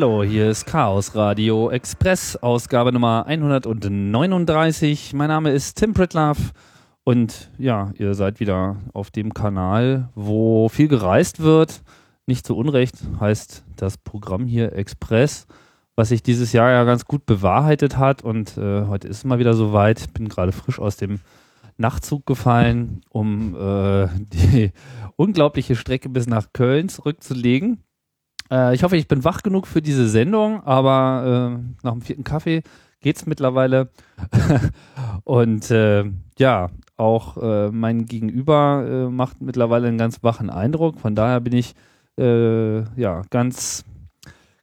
Hallo, hier ist Chaos Radio Express, Ausgabe Nummer 139. Mein Name ist Tim Pritlaff und ja, ihr seid wieder auf dem Kanal, wo viel gereist wird. Nicht zu Unrecht heißt das Programm hier Express, was sich dieses Jahr ja ganz gut bewahrheitet hat und äh, heute ist es mal wieder soweit. Bin gerade frisch aus dem Nachtzug gefallen, um äh, die unglaubliche Strecke bis nach Köln zurückzulegen. Äh, ich hoffe, ich bin wach genug für diese Sendung, aber äh, nach dem vierten Kaffee geht's mittlerweile. und äh, ja, auch äh, mein Gegenüber äh, macht mittlerweile einen ganz wachen Eindruck. Von daher bin ich äh, ja ganz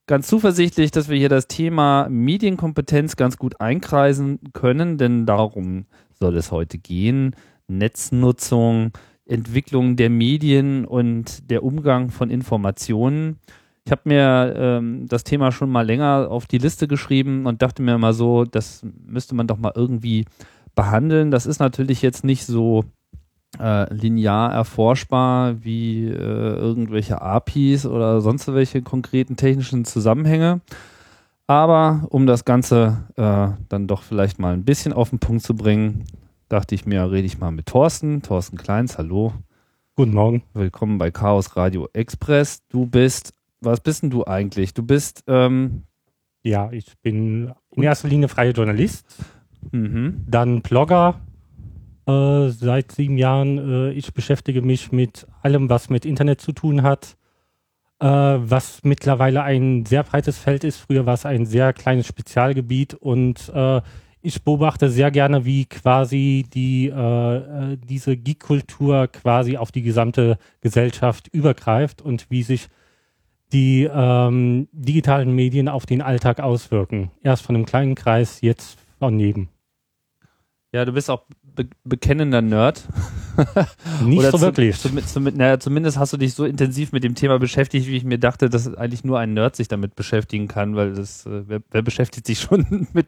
ganz zuversichtlich, dass wir hier das Thema Medienkompetenz ganz gut einkreisen können, denn darum soll es heute gehen. Netznutzung, Entwicklung der Medien und der Umgang von Informationen. Ich habe mir ähm, das Thema schon mal länger auf die Liste geschrieben und dachte mir mal so, das müsste man doch mal irgendwie behandeln. Das ist natürlich jetzt nicht so äh, linear erforschbar wie äh, irgendwelche APIs oder sonst welche konkreten technischen Zusammenhänge. Aber um das Ganze äh, dann doch vielleicht mal ein bisschen auf den Punkt zu bringen, dachte ich mir, rede ich mal mit Thorsten. Thorsten Kleins, hallo. Guten Morgen. Willkommen bei Chaos Radio Express. Du bist was bist denn du eigentlich? Du bist. Ähm ja, ich bin in erster Linie freier Journalist, mhm. dann Blogger äh, seit sieben Jahren. Äh, ich beschäftige mich mit allem, was mit Internet zu tun hat, äh, was mittlerweile ein sehr breites Feld ist. Früher war es ein sehr kleines Spezialgebiet und äh, ich beobachte sehr gerne, wie quasi die äh, äh, diese Geek-Kultur quasi auf die gesamte Gesellschaft übergreift und wie sich die ähm, digitalen Medien auf den Alltag auswirken. Erst von einem kleinen Kreis, jetzt von jedem. Ja, du bist auch be bekennender Nerd. Nicht Oder so wirklich. Zu, zu, naja, zumindest hast du dich so intensiv mit dem Thema beschäftigt, wie ich mir dachte, dass eigentlich nur ein Nerd sich damit beschäftigen kann, weil das, äh, wer, wer, beschäftigt sich schon mit,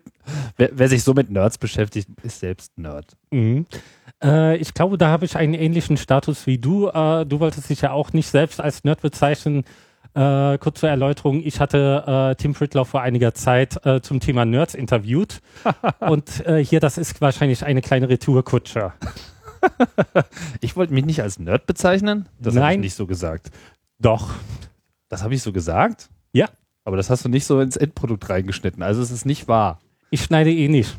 wer, wer, sich so mit Nerds beschäftigt, ist selbst Nerd. Mhm. Äh, ich glaube, da habe ich einen ähnlichen Status wie du. Äh, du wolltest dich ja auch nicht selbst als Nerd bezeichnen. Äh, kurz zur Erläuterung, ich hatte äh, Tim Pritloff vor einiger Zeit äh, zum Thema Nerds interviewt und äh, hier, das ist wahrscheinlich eine kleine Retourkutsche. ich wollte mich nicht als Nerd bezeichnen? Das habe ich nicht so gesagt. Doch. Das habe ich so gesagt? Ja. Aber das hast du nicht so ins Endprodukt reingeschnitten. Also es ist nicht wahr. Ich schneide eh nicht.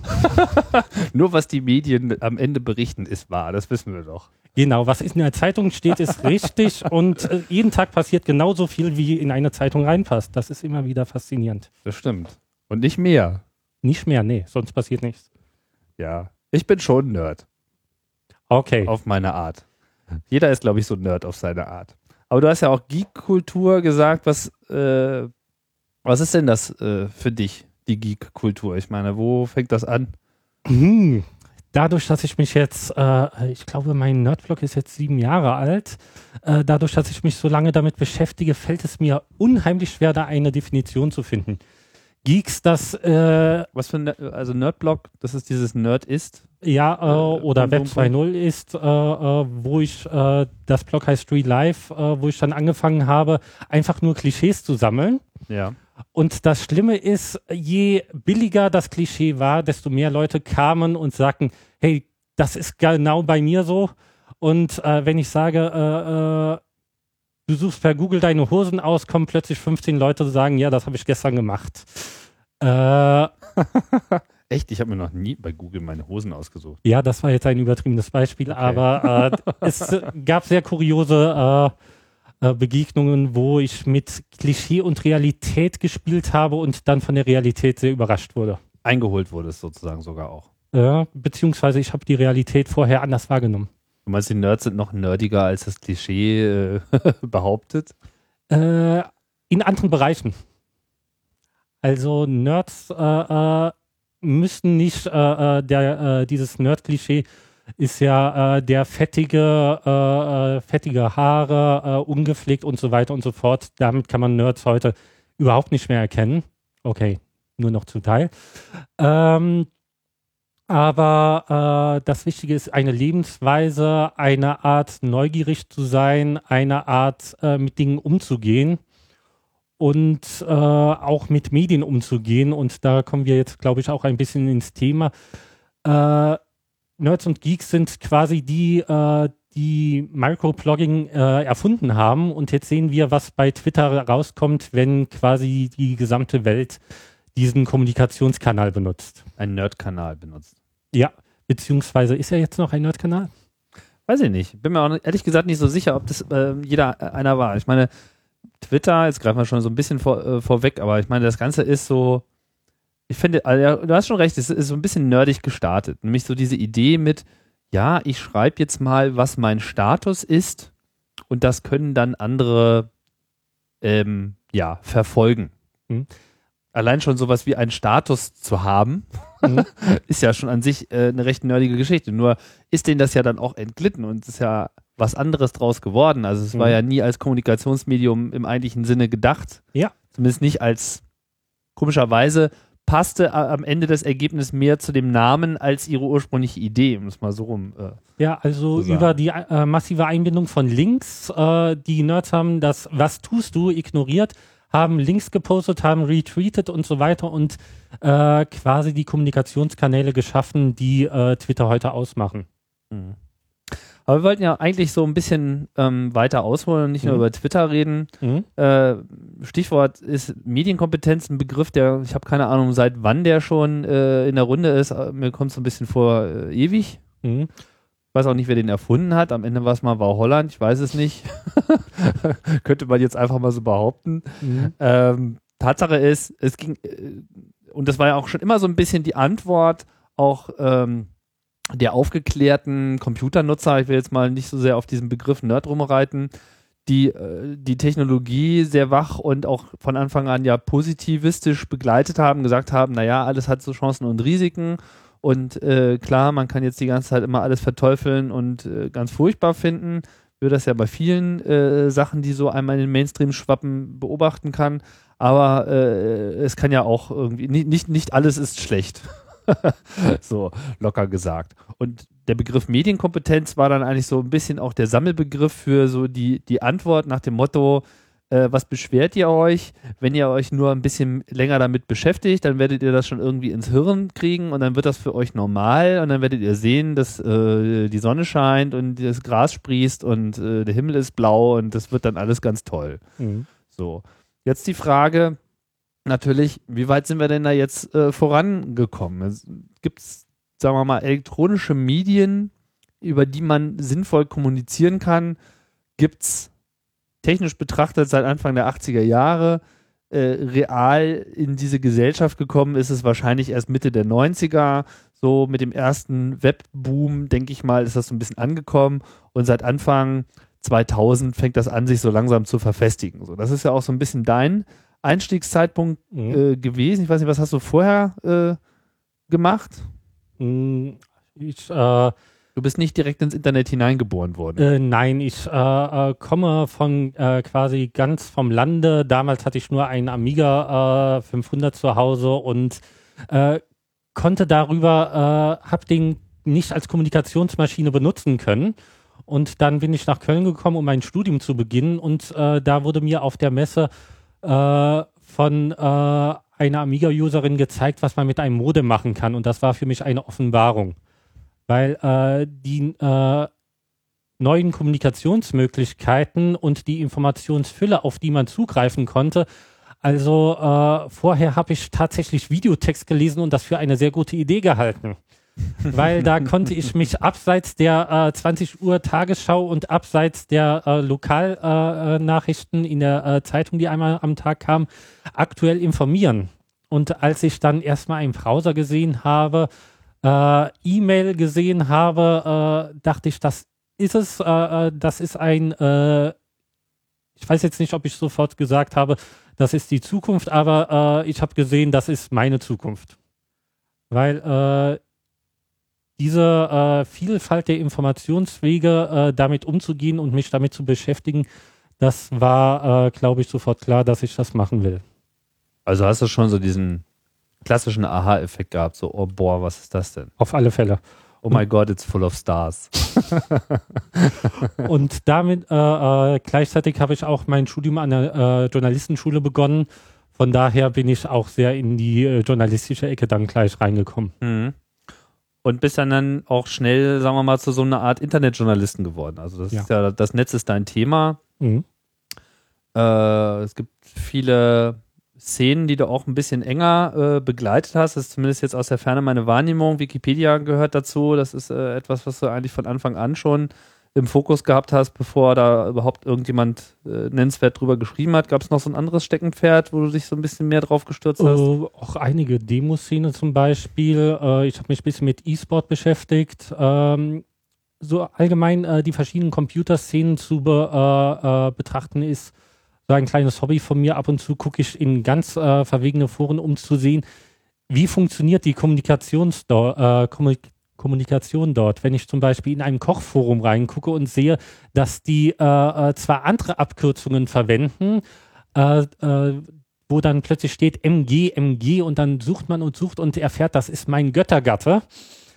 Nur was die Medien am Ende berichten, ist wahr. Das wissen wir doch. Genau, was in der Zeitung steht, ist richtig und äh, jeden Tag passiert genauso viel, wie in eine Zeitung reinpasst. Das ist immer wieder faszinierend. Das stimmt. Und nicht mehr. Nicht mehr, nee, sonst passiert nichts. Ja, ich bin schon Nerd. Okay. Auf meine Art. Jeder ist, glaube ich, so Nerd auf seine Art. Aber du hast ja auch Geek-Kultur gesagt. Was, äh, was ist denn das äh, für dich, die Geek-Kultur? Ich meine, wo fängt das an? Hm, dadurch, dass ich mich jetzt, äh, ich glaube, mein Nerdblog ist jetzt sieben Jahre alt, äh, dadurch, dass ich mich so lange damit beschäftige, fällt es mir unheimlich schwer, da eine Definition zu finden. Geeks, das. Äh, Was für ein, also Nerdblog, das ist dieses Nerd ist? Ja, äh, oder Web 2.0 ist, äh, äh, wo ich, äh, das Blog heißt Street Live, äh, wo ich dann angefangen habe, einfach nur Klischees zu sammeln. Ja. Und das Schlimme ist, je billiger das Klischee war, desto mehr Leute kamen und sagten, hey, das ist genau bei mir so. Und äh, wenn ich sage, äh, äh, du suchst per Google deine Hosen aus, kommen plötzlich 15 Leute und sagen, ja, das habe ich gestern gemacht. Äh, Echt? Ich habe mir noch nie bei Google meine Hosen ausgesucht. Ja, das war jetzt ein übertriebenes Beispiel, okay. aber äh, es gab sehr kuriose äh, Begegnungen, wo ich mit Klischee und Realität gespielt habe und dann von der Realität sehr überrascht wurde. Eingeholt wurde es sozusagen sogar auch. Ja, beziehungsweise ich habe die Realität vorher anders wahrgenommen. Du meinst, die Nerds sind noch nerdiger, als das Klischee äh, behauptet? Äh, in anderen Bereichen. Also Nerds äh, äh müssen nicht äh, der, dieses Nerd-Klischee ist ja äh, der fettige, äh, äh, fettige Haare, äh, ungepflegt und so weiter und so fort. Damit kann man Nerds heute überhaupt nicht mehr erkennen. Okay, nur noch zum Teil. Ähm, aber äh, das Wichtige ist eine Lebensweise, eine Art neugierig zu sein, eine Art äh, mit Dingen umzugehen. und auch mit Medien umzugehen. Und da kommen wir jetzt, glaube ich, auch ein bisschen ins Thema. Nerds und Geeks sind quasi die, äh, die Microblogging äh, erfunden haben. Und jetzt sehen wir, was bei Twitter rauskommt, wenn quasi die gesamte Welt diesen Kommunikationskanal benutzt. Ein Nerd-Kanal benutzt. Ja, beziehungsweise ist er jetzt noch ein Nerd-Kanal? Weiß ich nicht. Bin mir auch ehrlich gesagt nicht so sicher, ob das äh, jeder äh, einer war. Ich meine, Twitter, jetzt greifen wir schon so ein bisschen vor, äh, vorweg, aber ich meine, das Ganze ist so, ich finde, also, du hast schon recht, es ist so ein bisschen nerdig gestartet. Nämlich so diese Idee mit, ja, ich schreibe jetzt mal, was mein Status ist und das können dann andere, ähm, ja, verfolgen. Hm. Allein schon sowas wie einen Status zu haben, mhm. ist ja schon an sich äh, eine recht nerdige Geschichte. Nur ist denen das ja dann auch entglitten und es ist ja was anderes draus geworden. Also es mhm. war ja nie als Kommunikationsmedium im eigentlichen Sinne gedacht. Ja. Zumindest nicht als komischerweise passte am Ende das Ergebnis mehr zu dem Namen als ihre ursprüngliche Idee, um es mal so rum. Äh, ja, also über die äh, massive Einbindung von Links. Äh, die Nerds haben das Was tust du ignoriert, haben Links gepostet, haben retweetet und so weiter und äh, quasi die Kommunikationskanäle geschaffen, die äh, Twitter heute ausmachen. Mhm. Aber wir wollten ja eigentlich so ein bisschen ähm, weiter ausholen und nicht mhm. nur über Twitter reden. Mhm. Äh, Stichwort ist Medienkompetenz, ein Begriff, der, ich habe keine Ahnung, seit wann der schon äh, in der Runde ist. Mir kommt es so ein bisschen vor äh, ewig. Mhm. Ich weiß auch nicht, wer den erfunden hat. Am Ende war es mal war Holland, ich weiß es nicht. Könnte man jetzt einfach mal so behaupten. Mhm. Ähm, Tatsache ist, es ging, äh, und das war ja auch schon immer so ein bisschen die Antwort, auch ähm, der aufgeklärten Computernutzer, ich will jetzt mal nicht so sehr auf diesen Begriff Nerd rumreiten, die äh, die Technologie sehr wach und auch von Anfang an ja positivistisch begleitet haben, gesagt haben, naja, alles hat so Chancen und Risiken und äh, klar, man kann jetzt die ganze Zeit immer alles verteufeln und äh, ganz furchtbar finden, würde das ja bei vielen äh, Sachen, die so einmal in den Mainstream schwappen, beobachten kann, aber äh, es kann ja auch irgendwie, nicht, nicht, nicht alles ist schlecht. so locker gesagt. Und der Begriff Medienkompetenz war dann eigentlich so ein bisschen auch der Sammelbegriff für so die, die Antwort nach dem Motto, äh, was beschwert ihr euch? Wenn ihr euch nur ein bisschen länger damit beschäftigt, dann werdet ihr das schon irgendwie ins Hirn kriegen und dann wird das für euch normal und dann werdet ihr sehen, dass äh, die Sonne scheint und das Gras sprießt und äh, der Himmel ist blau und das wird dann alles ganz toll. Mhm. So. Jetzt die Frage, natürlich, wie weit sind wir denn da jetzt äh, vorangekommen? Gibt es, sagen wir mal, elektronische Medien, über die man sinnvoll kommunizieren kann? Gibt es technisch betrachtet seit Anfang der 80er Jahre äh, real in diese Gesellschaft gekommen ist es wahrscheinlich erst Mitte der 90er. So mit dem ersten Webboom, denke ich mal, ist das so ein bisschen angekommen. Und seit Anfang 2000 fängt das an, sich so langsam zu verfestigen. So, das ist ja auch so ein bisschen dein Einstiegszeitpunkt mhm. äh, gewesen? Ich weiß nicht, was hast du vorher äh, gemacht? Mhm. Ich, äh, du bist nicht direkt ins Internet hineingeboren worden. Äh, nein, ich äh, äh, komme von quasi ganz vom Lande. Damals hatte ich nur einen Amiga 500 zu Hause und konnte darüber, habe den nicht als Kommunikationsmaschine benutzen können. Und dann bin ich nach Köln gekommen, um mein Studium zu beginnen. Und da wurde mir auf der Messe äh, von äh, einer Amiga-Userin gezeigt, was man mit einem Modem machen kann. Und das war für mich eine Offenbarung. Weil äh, die äh, neuen Kommunikationsmöglichkeiten und die Informationsfülle, auf die man zugreifen konnte, also äh, vorher habe ich tatsächlich Videotext gelesen und das für eine sehr gute Idee gehalten weil da konnte ich mich abseits der äh, 20 Uhr Tagesschau und abseits der äh, Lokalnachrichten äh, in der äh, Zeitung, die einmal am Tag kamen, aktuell informieren. Und als ich dann erstmal einen Browser gesehen habe, äh, E-Mail gesehen habe, äh, dachte ich, das ist es, das ist ein, ich weiß jetzt nicht, ob ich sofort gesagt habe, das ist die Zukunft, aber ich habe gesehen, das ist meine Zukunft. Weil diese äh, Vielfalt der Informationswege äh, damit umzugehen und mich damit zu beschäftigen, das war, äh, glaube ich, sofort klar, dass ich das machen will. Also hast du schon so diesen klassischen Aha-Effekt gehabt, so, oh boah, was ist das denn? Auf alle Fälle. Oh my God, it's full of stars. und damit äh, äh, gleichzeitig habe ich auch mein Studium an der äh, Journalistenschule begonnen. Von daher bin ich auch sehr in die journalistische Ecke dann gleich reingekommen. Mhm. Und bist dann, dann auch schnell, sagen wir mal, zu so einer Art Internetjournalisten geworden. Also das ja. ist ja, das Netz ist dein Thema. Mhm. Äh, es gibt viele Szenen, die du auch ein bisschen enger äh, begleitet hast. Das ist zumindest jetzt aus der Ferne meine Wahrnehmung. Wikipedia gehört dazu. Das ist äh, etwas, was du eigentlich von Anfang an schon im Fokus gehabt hast, bevor da überhaupt irgendjemand äh, nennenswert drüber geschrieben hat. Gab es noch so ein anderes Steckenpferd, wo du dich so ein bisschen mehr drauf gestürzt hast? Uh, auch einige Demoszene zum Beispiel. Uh, ich habe mich ein bisschen mit E-Sport beschäftigt. Ähm, so allgemein uh, die verschiedenen Computerszenen zu be, betrachten ist so ein kleines Hobby von mir. Ab und zu gucke ich in ganz äh, verwegene Foren, um zu sehen, wie funktioniert die Kommunikations äh, dort. Wenn ich zum Beispiel in ein Kochforum reingucke und sehe, dass die äh, äh zwar andere Abkürzungen verwenden, äh, äh, wo dann plötzlich steht MG, MG und dann sucht man und sucht und erfährt, das ist mein Göttergatte.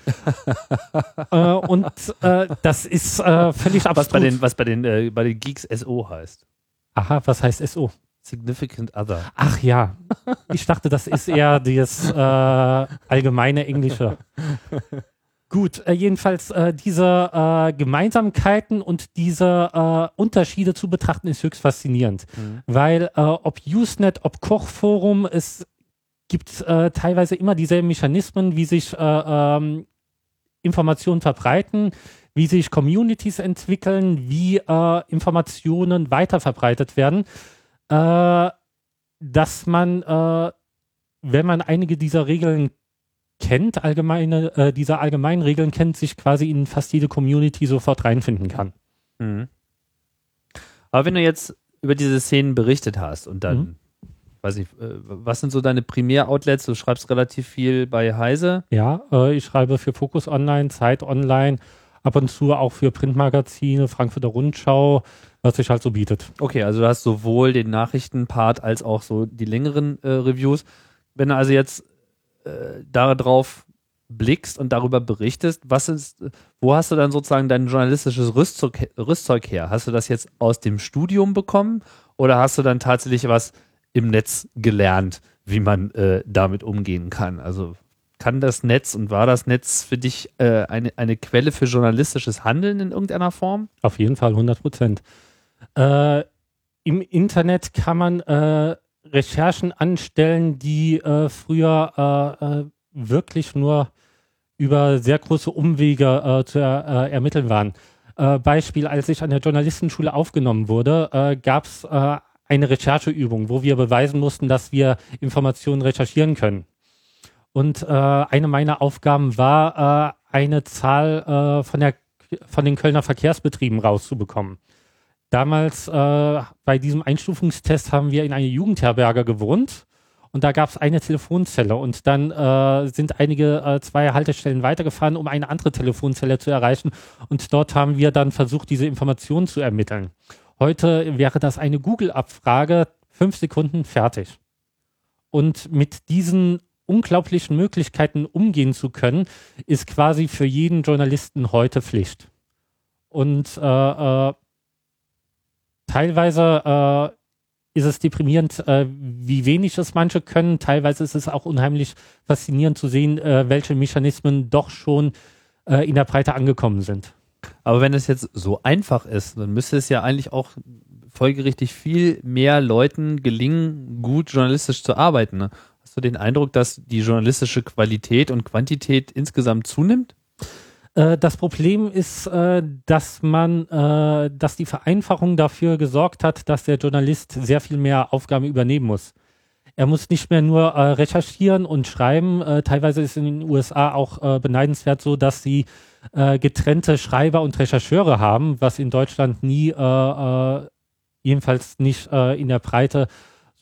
äh, und äh, das ist völlig absurd. Was bei den, was bei den, bei den Geeks SO heißt. Aha, was heißt SO? Significant Other. Ach ja, ich dachte, das ist eher das äh, allgemeine Englische. Gut, äh, jedenfalls äh, diese äh, Gemeinsamkeiten und diese äh, Unterschiede zu betrachten ist höchst faszinierend, mhm. weil äh, ob Usenet, ob Kochforum, es gibt äh, teilweise immer dieselben Mechanismen, wie sich ähm, Informationen verbreiten wie sich Communities entwickeln, wie äh, Informationen weiterverbreitet werden, äh, dass man, äh, wenn man einige dieser Regeln kennt, allgemeine, äh, dieser allgemeinen Regeln kennt, sich quasi in fast jede Community sofort reinfinden kann. Mhm. Aber wenn du jetzt über diese Szenen berichtet hast und dann, mhm. weiß ich, äh, was sind so deine Primär-Outlets? Du schreibst relativ viel bei Heise. Ja, äh, ich schreibe für Focus Online, Zeit Online ab und zu auch für Printmagazine, Frankfurter Rundschau, was sich halt so bietet. Okay, also du hast sowohl den Nachrichtenpart als auch so die längeren äh, Reviews. Wenn du also jetzt äh, darauf blickst und darüber berichtest, was ist, wo hast du dann sozusagen dein journalistisches Rüstzeug, Rüstzeug her? Hast du das jetzt aus dem Studium bekommen oder hast du dann tatsächlich was im Netz gelernt, wie man äh, damit umgehen kann? Also kann das Netz und war das Netz für dich äh, eine, eine Quelle für journalistisches Handeln in irgendeiner Form? Auf jeden Fall, 100 Prozent. Äh, Im Internet kann man äh, Recherchen anstellen, die äh, früher äh, äh, wirklich nur über sehr große Umwege zu er, ermitteln waren. Beispiel, als ich an der Journalistenschule aufgenommen wurde, gab es eine Rechercheübung, wo wir beweisen mussten, dass wir Informationen recherchieren können. Und äh, eine meiner Aufgaben war, äh, eine Zahl äh, von, der, von den Kölner Verkehrsbetrieben rauszubekommen. Damals äh, bei diesem Einstufungstest haben wir in einer Jugendherberge gewohnt und da gab es eine Telefonzelle und dann äh, sind einige äh, zwei Haltestellen weitergefahren, um eine andere Telefonzelle zu erreichen und dort haben wir dann versucht, diese Informationen zu ermitteln. Heute wäre das eine Google-Abfrage, fünf Sekunden fertig. Und mit diesen unglaublichen Möglichkeiten umgehen zu können, ist quasi für jeden Journalisten heute Pflicht. Und äh, äh, teilweise äh, ist es deprimierend, äh, wie wenig es manche können. Teilweise ist es auch unheimlich faszinierend zu sehen, äh, welche Mechanismen doch schon äh, in der Breite angekommen sind. Aber wenn es jetzt so einfach ist, dann müsste es ja eigentlich auch folgerichtig viel mehr Leuten gelingen, gut journalistisch zu arbeiten. Ne? Hast du den Eindruck, dass die journalistische Qualität und Quantität insgesamt zunimmt? Äh, das Problem ist, äh, dass man, äh, dass die Vereinfachung dafür gesorgt hat, dass der Journalist sehr viel mehr Aufgaben übernehmen muss. Er muss nicht mehr nur recherchieren und schreiben. teilweise ist in den USA auch beneidenswert so, dass sie getrennte Schreiber und Rechercheure haben, was in Deutschland nie, jedenfalls nicht in der Breite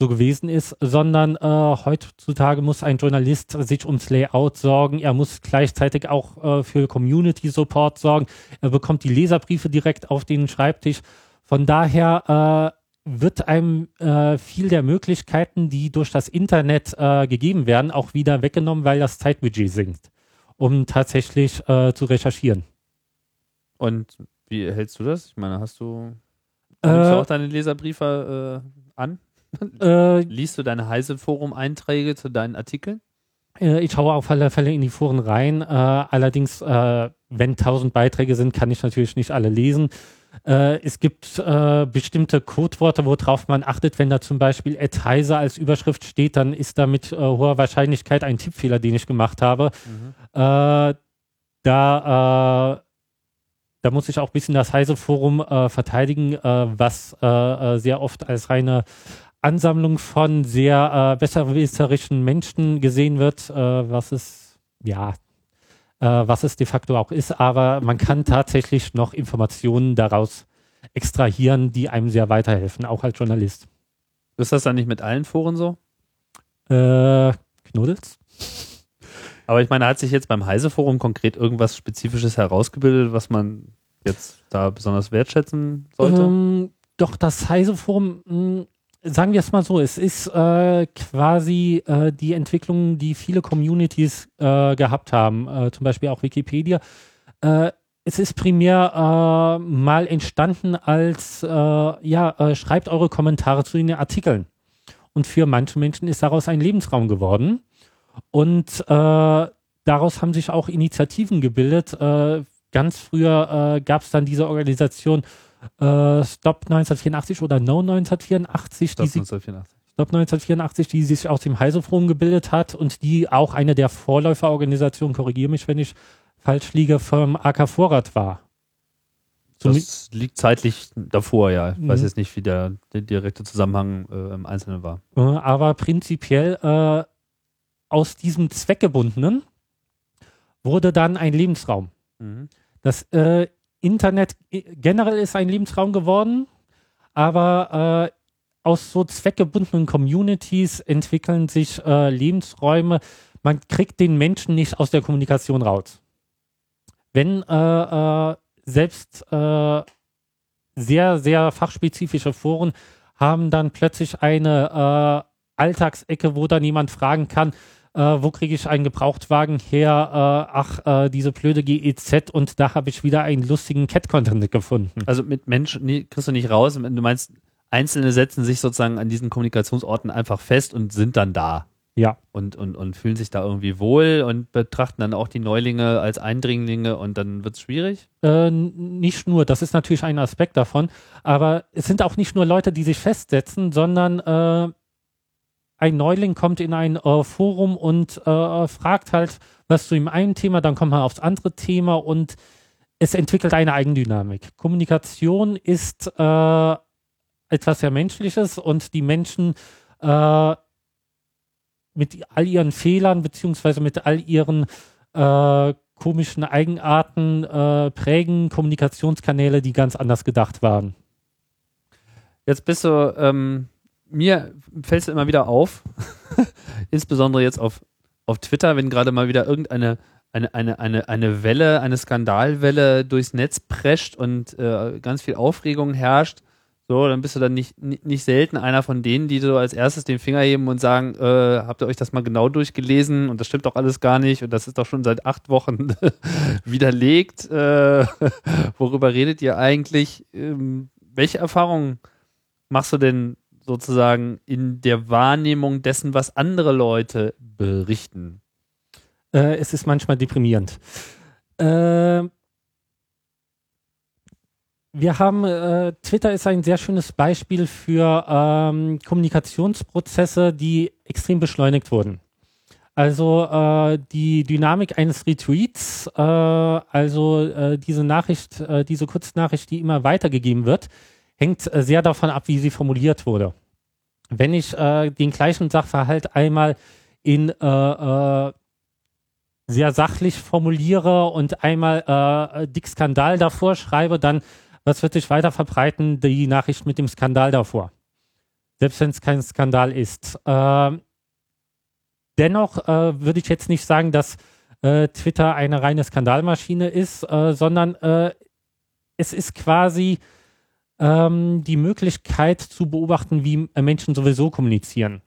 so gewesen ist, sondern äh, heutzutage muss ein Journalist sich ums Layout sorgen. Er muss gleichzeitig auch äh, für Community Support sorgen. Er bekommt die Leserbriefe direkt auf den Schreibtisch. Von daher äh, wird einem äh, viel der Möglichkeiten, die durch das Internet äh, gegeben werden, auch wieder weggenommen, weil das Zeitbudget sinkt. um tatsächlich äh, zu recherchieren. Und wie hältst du das? Ich meine, hast du, äh, nimmst du auch deine Leserbriefe äh, an? Äh, Liest du deine Heise-Forum-Einträge zu deinen Artikeln? Äh, ich schaue auf alle Fälle in die Foren rein. Äh, allerdings, äh, wenn tausend Beiträge sind, kann ich natürlich nicht alle lesen. Es gibt bestimmte Codeworte, worauf man achtet. Wenn da zum Beispiel Ed Heise als Überschrift steht, dann ist da mit hoher Wahrscheinlichkeit ein Tippfehler, den ich gemacht habe. Mhm. da da muss ich auch ein bisschen das Heise-Forum verteidigen, was sehr oft als reine Ansammlung von sehr äh, besserwisserischen Menschen gesehen wird, äh, was es, ja, äh, was es de facto auch ist, aber man kann tatsächlich noch Informationen daraus extrahieren, die einem sehr weiterhelfen, auch als Journalist. Ist das dann nicht mit allen Foren so? Äh, Knuddels? Aber ich meine, hat sich jetzt beim Heise-Forum konkret irgendwas Spezifisches herausgebildet, was man jetzt da besonders wertschätzen sollte? Ähm, doch, das Heise-Forum hm, sagen wir es mal so, es ist äh, quasi äh, die Entwicklung, die viele Communities äh, gehabt haben, äh, zum Beispiel auch Wikipedia. Äh, es ist primär äh, mal entstanden als, ja, schreibt eure Kommentare zu den Artikeln. Und für manche Menschen ist daraus ein Lebensraum geworden. Und daraus haben sich auch Initiativen gebildet. ganz früher gab es dann diese Organisation äh, Stop 1984 oder No 1984, Stop die 1984. Stop 1984, die sich aus dem Heiseforum gebildet hat und die auch eine der Vorläuferorganisationen, korrigiere mich, wenn ich falsch liege, vom AK Vorrat war. Das liegt zeitlich davor, ja. Ich weiß mhm. jetzt nicht, wie der, der direkte Zusammenhang äh, im Einzelnen war. Äh, aber prinzipiell äh, aus diesem Zweckgebundenen wurde dann ein Lebensraum. Mhm. Das äh, Internet generell ist ein Lebensraum geworden, aber äh, aus so zweckgebundenen Communities entwickeln sich äh, Lebensräume. Man kriegt den Menschen nicht aus der Kommunikation raus. Wenn äh, äh selbst äh, sehr, sehr fachspezifische Foren haben dann plötzlich eine äh, Alltagsecke, wo dann jemand fragen kann, äh, wo kriege ich einen Gebrauchtwagen her? Äh, ach, äh, diese blöde GEZ und da habe ich wieder einen lustigen Cat-Content gefunden. Also mit Menschen nee, kriegst du nicht raus. Du meinst, Einzelne setzen sich sozusagen an diesen Kommunikationsorten einfach fest und sind dann da. Ja. Und, und, und fühlen sich da irgendwie wohl und betrachten dann auch die Neulinge als Eindringlinge und dann wird es schwierig? Äh, nicht nur, das ist natürlich ein Aspekt davon, aber es sind auch nicht nur Leute, die sich festsetzen, sondern äh, ein Neuling kommt in ein äh, Forum und äh, fragt halt was zu dem einen Thema, dann kommt man aufs andere Thema und es entwickelt eine Eigendynamik. Kommunikation ist äh, etwas sehr Menschliches und die Menschen äh, mit all ihren Fehlern beziehungsweise mit all ihren äh, komischen Eigenarten äh, prägen Kommunikationskanäle, die ganz anders gedacht waren. Jetzt bist du ähm mir fällt es immer wieder auf, insbesondere jetzt auf, auf Twitter, wenn gerade mal wieder irgendeine eine, eine, eine, eine Welle, eine Skandalwelle durchs Netz prescht und äh, ganz viel Aufregung herrscht, so, dann bist du dann nicht, nicht, selten einer von denen, die so als erstes den Finger heben und sagen, äh, habt ihr euch das mal genau durchgelesen und das stimmt doch alles gar nicht und das ist doch schon seit acht Wochen widerlegt. Äh, worüber redet ihr eigentlich? Ähm, welche Erfahrungen machst du denn sozusagen in der Wahrnehmung dessen, was andere Leute berichten? Äh, es ist manchmal deprimierend. Äh, wir haben, äh, Twitter ist ein sehr schönes Beispiel für ähm, Kommunikationsprozesse, die extrem beschleunigt wurden. Also äh, die Dynamik eines Retweets, äh, also äh, diese Nachricht, äh, diese Kurznachricht, die immer weitergegeben wird, hängt äh, sehr davon ab, wie sie formuliert wurde. Wenn ich äh, den gleichen Sachverhalt einmal in äh, äh, sehr sachlich formuliere und einmal äh, dick Skandal davor schreibe, dann was wird sich weiter verbreiten? Die Nachricht mit dem Skandal davor. Selbst wenn es kein Skandal ist. Äh, dennoch äh, würde ich jetzt nicht sagen, dass äh, Twitter eine reine Skandalmaschine ist, äh, sondern äh, es ist quasi ähm, die Möglichkeit zu beobachten, wie Menschen sowieso kommunizieren.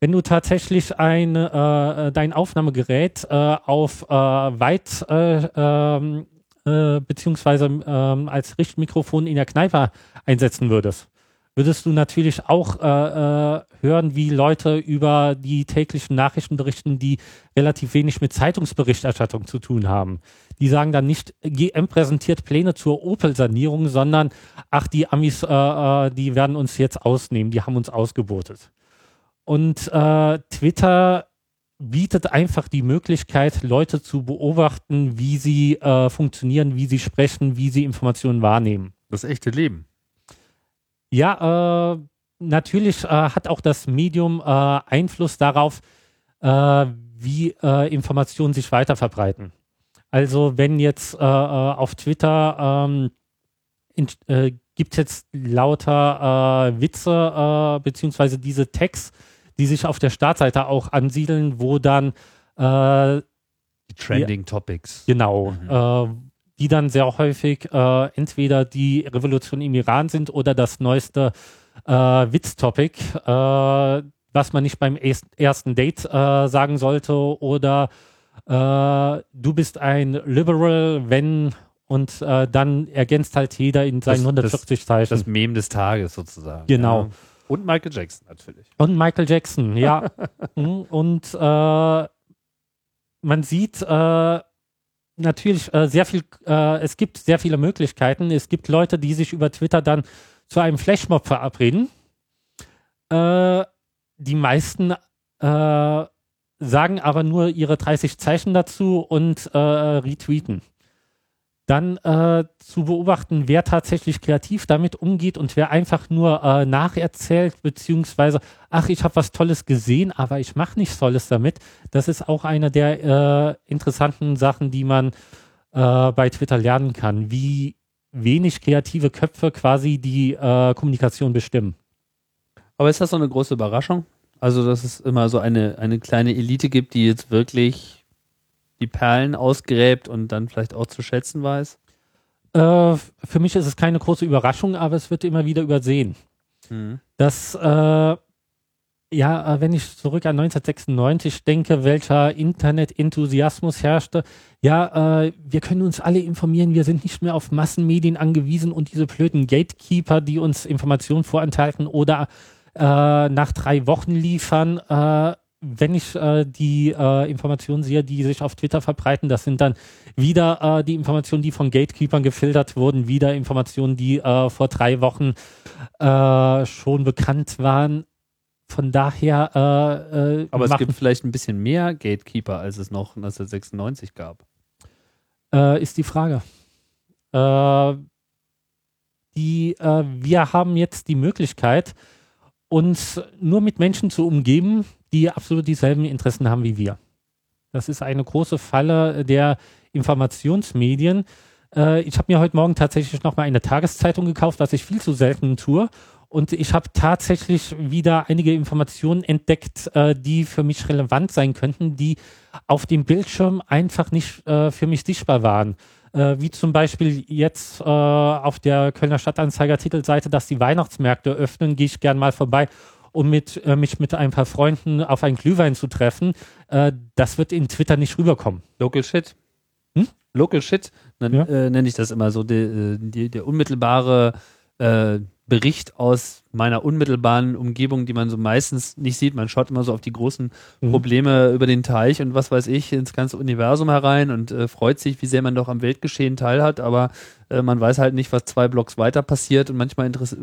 wenn du tatsächlich ein, äh, dein Aufnahmegerät äh, auf äh, weit äh, ähm, äh, beziehungsweise ähm, als Richtmikrofon in der Kneipe einsetzen würdest, würdest du natürlich auch äh, äh, hören, wie Leute über die täglichen Nachrichten berichten, die relativ wenig mit Zeitungsberichterstattung zu tun haben. Die sagen dann nicht, GM präsentiert Pläne zur Opel-Sanierung, sondern ach, die Amis, äh, äh, die werden uns jetzt ausnehmen, die haben uns ausgebotet. Und äh, Twitter bietet einfach die Möglichkeit, Leute zu beobachten, wie sie funktionieren, wie sie sprechen, wie sie Informationen wahrnehmen. Das echte Leben. Ja, äh, natürlich äh, hat auch das Medium äh, Einfluss darauf, äh, wie äh, Informationen sich weiter verbreiten. Also wenn jetzt auf Twitter ähm, gibt es jetzt lauter Witze beziehungsweise diese Tags, die sich auf der Startseite auch ansiedeln, wo dann äh, die Trending Topics. Genau. Mhm. Die dann sehr häufig äh, entweder die Revolution im Iran sind oder das neueste äh, Witz-Topic, äh, was man nicht beim ersten Date äh, sagen sollte oder äh, du bist ein Liberal, wenn und äh, dann ergänzt halt jeder in seinen das, 140 Zeichen. Das Meme des Tages sozusagen. Genau. Ja. Und Michael Jackson natürlich. Und Michael Jackson, ja. Mhm, und äh, man sieht natürlich äh, sehr viel, äh, es gibt sehr viele Möglichkeiten. Es gibt Leute, die sich über Twitter dann zu einem Flashmob verabreden. Äh, die meisten äh, sagen aber nur ihre 30 Zeichen dazu und retweeten dann äh, zu beobachten, wer tatsächlich kreativ damit umgeht und wer einfach nur äh, nacherzählt, beziehungsweise, ach, ich habe was Tolles gesehen, aber ich mache nichts Tolles damit. Das ist auch eine der äh, interessanten Sachen, die man äh, bei Twitter lernen kann, wie wenig kreative Köpfe quasi die äh, Kommunikation bestimmen. Aber ist das so eine große Überraschung? Also, dass es immer so eine, eine kleine Elite gibt, die jetzt wirklich die Perlen ausgräbt und dann vielleicht auch zu schätzen weiß? Äh, für mich ist es keine große Überraschung, aber es wird immer wieder übersehen. Mhm. Das, äh, ja, äh, wenn ich zurück an 1996 denke, welcher Internet-Enthusiasmus herrschte, ja, äh, wir können uns alle informieren, wir sind nicht mehr auf Massenmedien angewiesen und diese blöden Gatekeeper, die uns Informationen vorenthalten oder äh, nach drei Wochen liefern, äh, wenn ich äh, die äh, Informationen sehe, die sich auf Twitter verbreiten, das sind dann wieder äh, die Informationen, die von Gatekeepers gefiltert wurden, wieder Informationen, die äh, vor drei Wochen äh, schon bekannt waren. Von daher. Äh, äh, Aber es gibt vielleicht ein bisschen mehr Gatekeeper, als es noch 1996 gab. Äh, ist die Frage. Äh, die, äh, wir haben jetzt die Möglichkeit, uns nur mit Menschen zu umgeben, die absolut dieselben Interessen haben wie wir. Das ist eine große Falle der Informationsmedien. Äh, ich habe mir heute Morgen tatsächlich nochmal eine Tageszeitung gekauft, was ich viel zu selten tue. Und ich habe tatsächlich wieder einige Informationen entdeckt, äh, die für mich relevant sein könnten, die auf dem Bildschirm einfach nicht äh, für mich sichtbar waren. Äh, wie zum Beispiel jetzt äh, auf der Kölner Stadtanzeiger Titelseite, dass die Weihnachtsmärkte öffnen, gehe ich gern mal vorbei um mit, äh, mich mit ein paar Freunden auf einen Glühwein zu treffen, äh, das wird in Twitter nicht rüberkommen. Local Shit. Hm? Local Shit, dann ja. äh, nenne ich das immer so, die, äh, die, der unmittelbare Bericht aus meiner unmittelbaren Umgebung, die man so meistens nicht sieht. Man schaut immer so auf die großen mhm. Probleme über den Teich und was weiß ich, ins ganze Universum herein und äh, freut sich, wie sehr man doch am Weltgeschehen teilhat, aber äh, man weiß halt nicht, was zwei Blocks weiter passiert und manchmal interessiert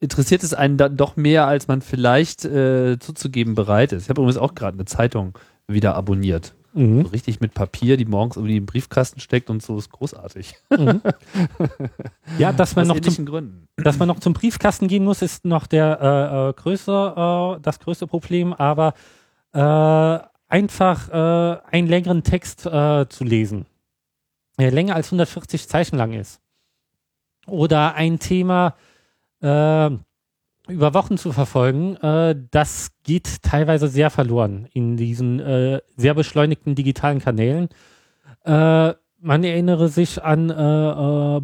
interessiert es einen dann doch mehr, als man vielleicht äh, zuzugeben bereit ist. Ich habe übrigens auch gerade eine Zeitung wieder abonniert. Mhm. So richtig mit Papier, die morgens irgendwie im Briefkasten steckt und so ist großartig. Mhm. ja, dass man, noch zum, Gründen. dass man noch zum Briefkasten gehen muss, ist noch der äh, äh größte, äh, das größte Problem, aber äh, einfach äh, einen längeren Text äh, zu lesen, der länger als 140 Zeichen lang ist. Oder ein Thema, über Wochen zu verfolgen, äh, das geht teilweise sehr verloren in diesen äh, sehr beschleunigten digitalen Kanälen. Äh, man erinnere sich an äh, äh,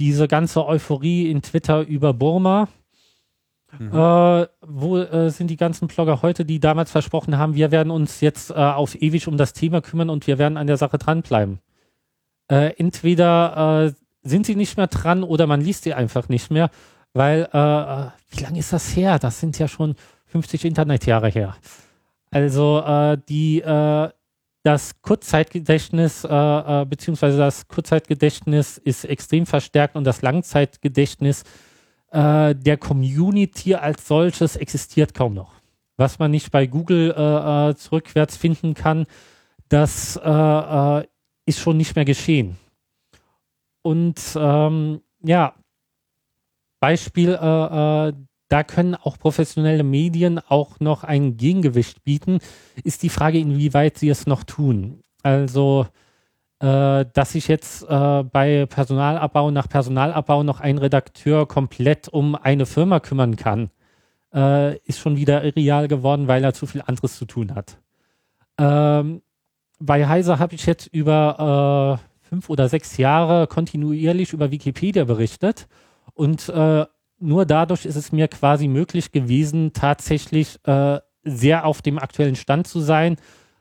diese ganze Euphorie in Twitter über Burma. Mhm. Äh, wo sind die ganzen Blogger heute, die damals versprochen haben, wir werden uns jetzt auf ewig um das Thema kümmern und wir werden an der Sache dranbleiben? Entweder sind sie nicht mehr dran oder man liest sie einfach nicht mehr, weil, äh, wie lange ist das her? Das sind ja schon 50 Internetjahre her. Also die das Kurzzeitgedächtnis äh, äh, beziehungsweise das Kurzzeitgedächtnis ist extrem verstärkt und das Langzeitgedächtnis äh, der Community als solches existiert kaum noch. Was man nicht bei Google äh, äh zurückwärts finden kann, das äh, äh, ist schon nicht mehr geschehen. Und ähm, ja, Beispiel, da können auch professionelle Medien auch noch ein Gegengewicht bieten, ist die Frage, inwieweit sie es noch tun. Also, äh, dass sich jetzt äh, bei Personalabbau nach Personalabbau noch ein Redakteur komplett um eine Firma kümmern kann, äh, ist schon wieder irreal geworden, weil er zu viel anderes zu tun hat. Ähm, bei Heise habe ich jetzt über äh, fünf oder sechs Jahre kontinuierlich über Wikipedia berichtet und äh, nur dadurch ist es mir quasi möglich gewesen, tatsächlich äh, sehr auf dem aktuellen Stand zu sein,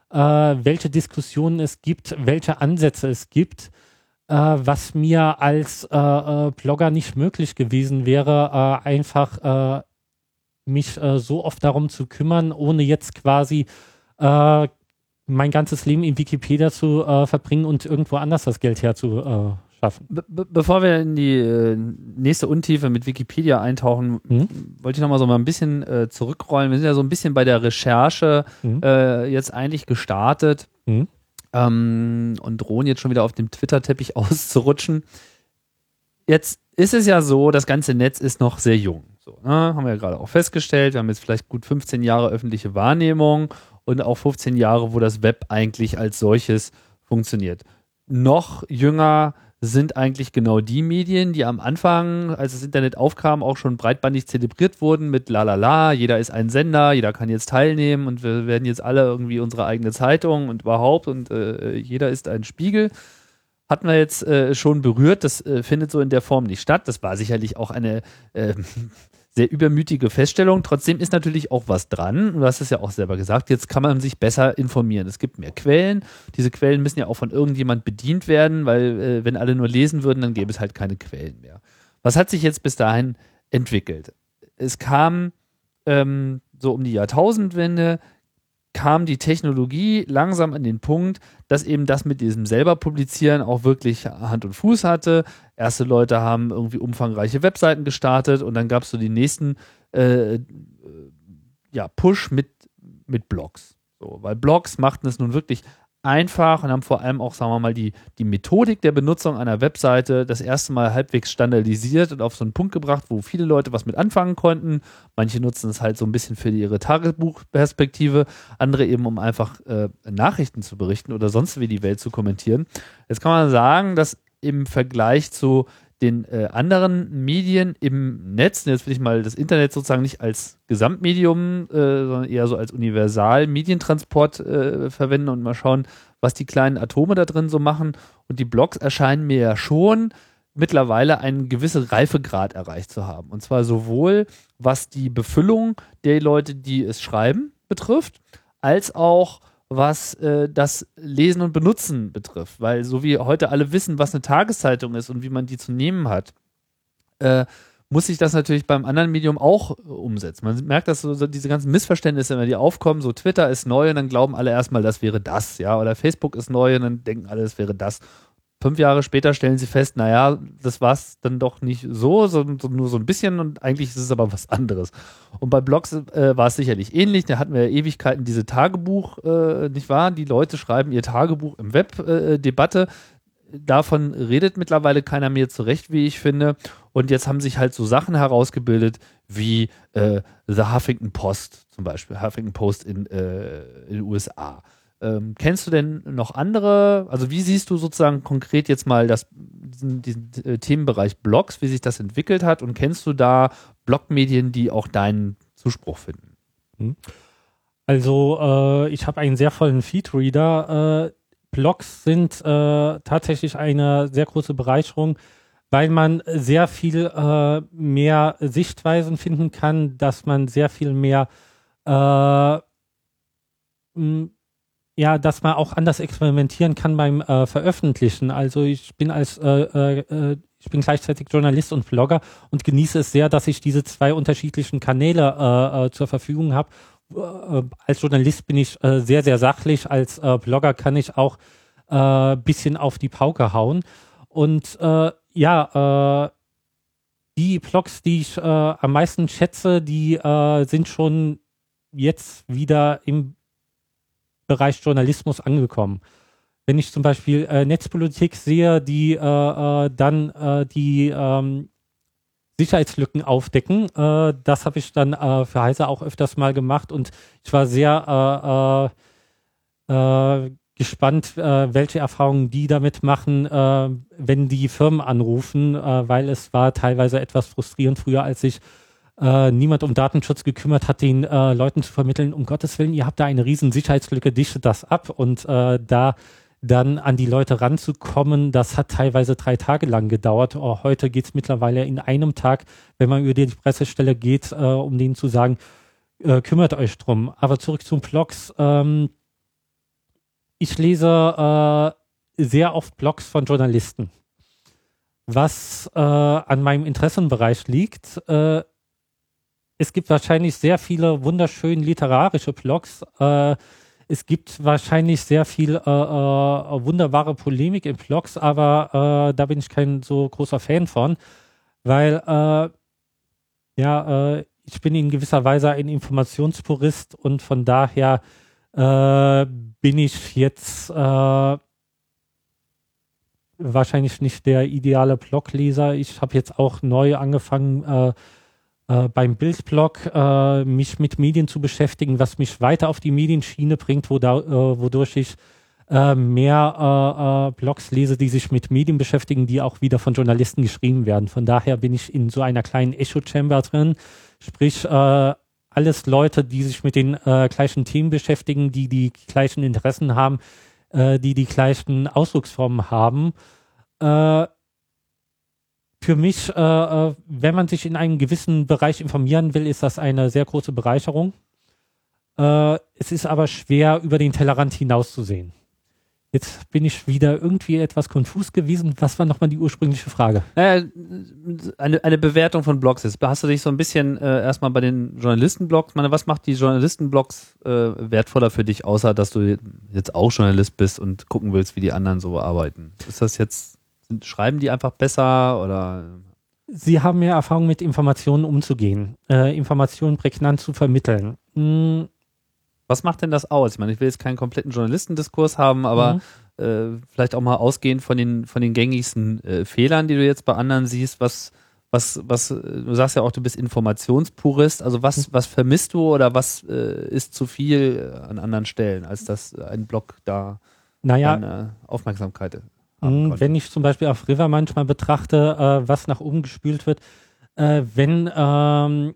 äh, welche Diskussionen es gibt, welche Ansätze es gibt, äh, was mir als äh, äh, Blogger nicht möglich gewesen wäre, einfach mich so oft darum zu kümmern, ohne jetzt quasi mein ganzes Leben in Wikipedia zu verbringen und irgendwo anders das Geld herzu schaffen. Be bevor wir in die äh, nächste Untiefe mit Wikipedia eintauchen, mhm. wollte ich nochmal so mal ein bisschen äh, zurückrollen. Wir sind ja so ein bisschen bei der Recherche mhm. äh, jetzt eigentlich gestartet mhm. ähm, und drohen jetzt schon wieder auf dem Twitter-Teppich auszurutschen. Jetzt ist es ja so, das ganze Netz ist noch sehr jung. So, ne? Haben wir ja gerade auch festgestellt. Wir haben jetzt vielleicht gut 15 Jahre öffentliche Wahrnehmung und auch 15 Jahre, wo das Web eigentlich als solches funktioniert. Noch jünger sind eigentlich genau die Medien, die am Anfang, als das Internet aufkam, auch schon breitbandig zelebriert wurden mit la la la, jeder ist ein Sender, jeder kann jetzt teilnehmen und wir werden jetzt alle irgendwie unsere eigene Zeitung und überhaupt und äh, jeder ist ein Spiegel. Hatten wir jetzt äh, schon berührt, das äh, findet so in der Form nicht statt. Das war sicherlich auch eine ähm, sehr übermütige Feststellung. Trotzdem ist natürlich auch was dran. Du hast es ja auch selber gesagt. Jetzt kann man sich besser informieren. Es gibt mehr Quellen. Diese Quellen müssen ja auch von irgendjemand bedient werden, weil äh, wenn alle nur lesen würden, dann gäbe es halt keine Quellen mehr. Was hat sich jetzt bis dahin entwickelt? Es kam ähm, so um die Jahrtausendwende kam die Technologie langsam an den Punkt, dass eben das mit diesem selber publizieren auch wirklich Hand und Fuß hatte. Erste Leute haben irgendwie umfangreiche Webseiten gestartet und dann gab es so die nächsten äh, ja, Push mit, mit Blogs. So, weil Blogs machten es nun wirklich einfach und haben vor allem auch, sagen wir mal, die, die Methodik der Benutzung einer Webseite das erste Mal halbwegs standardisiert und auf so einen Punkt gebracht, wo viele Leute was mit anfangen konnten. Manche nutzen es halt so ein bisschen für ihre Tagebuchperspektive, andere eben, um einfach äh, Nachrichten zu berichten oder sonst wie die Welt zu kommentieren. Jetzt kann man sagen, dass im Vergleich zu den äh, anderen Medien im Netz, jetzt will ich mal das Internet sozusagen nicht als Gesamtmedium, äh, sondern eher so als Universal-Medientransport äh, verwenden und mal schauen, was die kleinen Atome da drin so machen. Und die Blogs erscheinen mir ja schon mittlerweile einen gewissen Reifegrad erreicht zu haben. Und zwar sowohl was die Befüllung der Leute, die es schreiben, betrifft, als auch was äh, das Lesen und Benutzen betrifft. Weil so wie heute alle wissen, was eine Tageszeitung ist und wie man die zu nehmen hat, äh, muss sich das natürlich beim anderen Medium auch äh, umsetzen. Man merkt, dass so, so diese ganzen Missverständnisse immer, die aufkommen, so Twitter ist neu und dann glauben alle erstmal, das wäre das, ja, oder Facebook ist neu und dann denken alle, das wäre das fünf Jahre später stellen sie fest, naja, das war es dann doch nicht so, sondern nur so ein bisschen und eigentlich ist es aber was anderes. Und bei Blogs äh, war es sicherlich ähnlich. Da hatten wir ja Ewigkeiten diese Tagebuch, äh, nicht wahr? Die Leute schreiben ihr Tagebuch im Web, äh, Debatte. Davon redet mittlerweile keiner mehr zurecht, wie ich finde. Und jetzt haben sich halt so Sachen herausgebildet wie äh, The Huffington Post zum Beispiel, Huffington Post in, äh, in den USA ähm, kennst du denn noch andere, also wie siehst du sozusagen konkret jetzt mal das, diesen, diesen äh, Themenbereich Blogs, wie sich das entwickelt hat und kennst du da Blogmedien, die auch deinen Zuspruch finden? Hm. Also äh, ich habe einen sehr vollen Feedreader. Äh, Blogs sind äh, tatsächlich eine sehr große Bereicherung, weil man sehr viel äh, mehr Sichtweisen finden kann, dass man sehr viel mehr ja, dass man auch anders experimentieren kann beim äh, Veröffentlichen. Also ich bin als äh, äh, äh, ich bin gleichzeitig Journalist und Blogger und genieße es sehr, dass ich diese zwei unterschiedlichen Kanäle äh, äh, zur Verfügung habe. Als Journalist bin ich sehr, sehr sachlich. Als Blogger kann ich auch äh, bisschen auf die Pauke hauen. Und ja, die Blogs, die ich am meisten schätze, die sind schon jetzt wieder im Bereich Journalismus angekommen. Wenn ich zum Beispiel äh, Netzpolitik sehe, die äh, äh, dann äh, die ähm, Sicherheitslücken aufdecken, äh, das habe ich dann äh, für Heise auch öfters mal gemacht und ich war sehr gespannt, welche Erfahrungen die damit machen, wenn die Firmen anrufen, weil es war teilweise etwas frustrierend früher, als ich äh, niemand um Datenschutz gekümmert hat, den äh, Leuten zu vermitteln, um Gottes Willen, ihr habt da eine riesen Sicherheitslücke, dichtet das ab und äh, da dann an die Leute ranzukommen, das hat teilweise drei Tage lang gedauert. Oh, heute geht's mittlerweile in einem Tag, wenn man über die Pressestelle geht, äh, um denen zu sagen, äh, kümmert euch drum. Aber zurück zum Blogs. Ähm, ich lese äh, sehr oft Blogs von Journalisten. Was äh, an meinem Interessenbereich liegt, äh, es gibt wahrscheinlich sehr viele wunderschöne literarische Blogs. Äh, es gibt wahrscheinlich sehr viel äh, äh, wunderbare Polemik in Blogs, aber äh, da bin ich kein so großer Fan von, weil äh, ja, äh, ich bin in gewisser Weise ein Informationspurist und von daher bin ich jetzt wahrscheinlich nicht der ideale Blogleser. Ich habe jetzt auch neu angefangen, äh, beim Bildblog äh, mich mit Medien zu beschäftigen, was mich weiter auf die Medienschiene bringt, wo da, äh, wodurch ich äh, mehr äh, Blogs lese, die sich mit Medien beschäftigen, die auch wieder von Journalisten geschrieben werden. Von daher bin ich in so einer kleinen Echo-Chamber drin, sprich alles Leute, die sich mit den gleichen Themen beschäftigen, die die gleichen Interessen haben, die die gleichen Ausdrucksformen haben für mich, äh, äh, wenn man sich in einem gewissen Bereich informieren will, ist das eine sehr große Bereicherung. Äh, es ist aber schwer, über den Tellerrand hinauszusehen. Jetzt bin ich wieder irgendwie etwas konfus gewesen. Was war nochmal die ursprüngliche Frage? Äh, eine, eine Bewertung von Blogs ist. Hast du dich so ein bisschen äh, erstmal bei den Journalistenblogs, meine, was macht die Journalistenblogs äh, wertvoller für dich, außer dass du jetzt auch Journalist bist und gucken willst, wie die anderen so arbeiten? Ist das jetzt schreiben die einfach besser oder? Sie haben mehr Erfahrung mit Informationen umzugehen, äh, Informationen prägnant zu vermitteln. Hm. Was macht denn das aus? Ich meine, ich will jetzt keinen kompletten Journalistendiskurs haben, aber mhm. äh, vielleicht auch mal ausgehend von den, von den gängigsten äh, Fehlern, die du jetzt bei anderen siehst, was, was, was, du sagst ja auch, du bist Informationspurist, also was, mhm. was vermisst du oder was äh, ist zu viel an anderen Stellen, als dass ein Blog da naja, deine Aufmerksamkeit Mhm, wenn ich zum Beispiel auf River manchmal betrachte, äh, was nach oben gespült wird, äh, wenn ähm,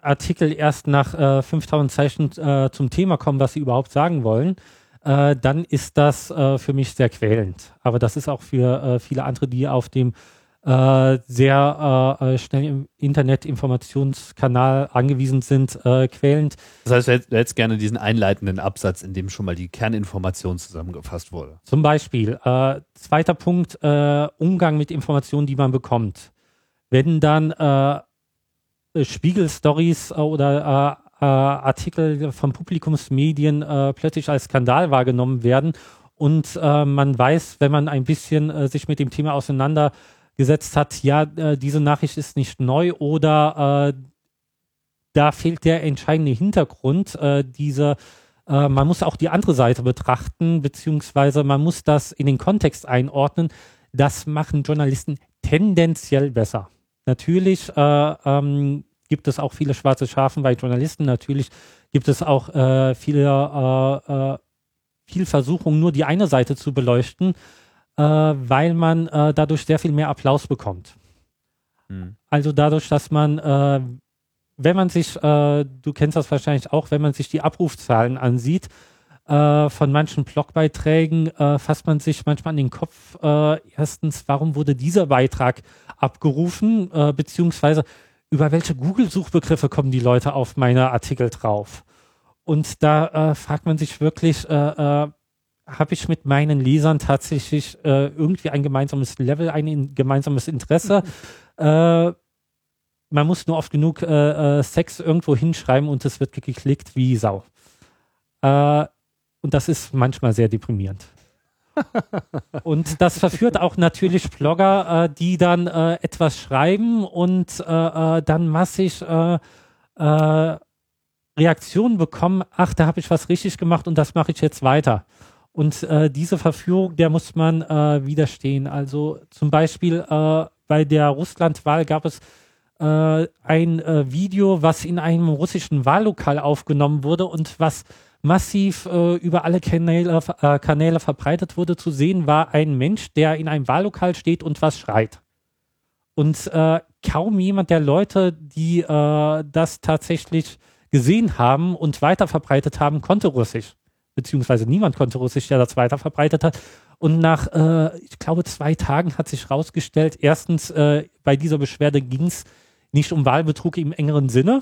Artikel erst nach äh, 5000 Zeichen äh, zum Thema kommen, was sie überhaupt sagen wollen, äh, dann ist das äh, für mich sehr quälend. Aber das ist auch für viele andere, die auf dem äh, sehr äh, äh, schnell im Internet-Informationskanal angewiesen sind, äh, quälend. Das heißt, du hättest, du hättest gerne diesen einleitenden Absatz, in dem schon mal die Kerninformation zusammengefasst wurde. Zum Beispiel. Äh, zweiter Punkt, äh, Umgang mit Informationen, die man bekommt. Wenn dann Spiegel-Stories oder Artikel von Publikumsmedien plötzlich als Skandal wahrgenommen werden und man weiß, wenn man ein bisschen sich mit dem Thema auseinander gesetzt hat, ja, äh, diese Nachricht ist nicht neu oder äh, da fehlt der entscheidende Hintergrund. Äh, diese, äh, man muss auch die andere Seite betrachten, beziehungsweise man muss das in den Kontext einordnen. Das machen Journalisten tendenziell besser. Natürlich äh, ähm, gibt es auch viele schwarze Schafen bei Journalisten. Natürlich gibt es auch äh, viele viel Versuchung, nur die eine Seite zu beleuchten äh, weil man äh, dadurch sehr viel mehr Applaus bekommt. Mhm. Also dadurch, dass man, äh, wenn man sich, äh, du kennst das wahrscheinlich auch, wenn man sich die Abrufzahlen ansieht, äh, von manchen Blogbeiträgen äh, fasst man sich manchmal an den Kopf. Äh, erstens, warum wurde dieser Beitrag abgerufen, beziehungsweise über welche Google-Suchbegriffe kommen die Leute auf meine Artikel drauf? Und da fragt man sich wirklich, habe ich mit meinen Lesern tatsächlich äh, irgendwie ein gemeinsames Level, ein gemeinsames Interesse? äh, man muss nur oft genug äh, äh, Sex irgendwo hinschreiben und es wird geklickt wie Sau. Äh, und das ist manchmal sehr deprimierend. und das verführt auch natürlich Blogger, äh, die dann etwas schreiben und dann massig Reaktionen bekommen, ach, da habe ich was richtig gemacht und das mache ich jetzt weiter. Und diese Verführung, der muss man widerstehen. Also zum Beispiel bei der Russlandwahl gab es ein Video, was in einem russischen Wahllokal aufgenommen wurde und was massiv äh, über alle Kanäle, äh, Kanäle verbreitet wurde, zu sehen war ein Mensch, der in einem Wahllokal steht und was schreit. Und äh, kaum jemand der Leute, die äh, das tatsächlich gesehen haben und weiter verbreitet haben, konnte Russisch. Beziehungsweise niemand konnte Russisch, der das weiter verbreitet hat. Und nach, äh, ich glaube, zwei Tagen hat sich herausgestellt, erstens, äh, bei dieser Beschwerde ging es nicht um Wahlbetrug im engeren Sinne.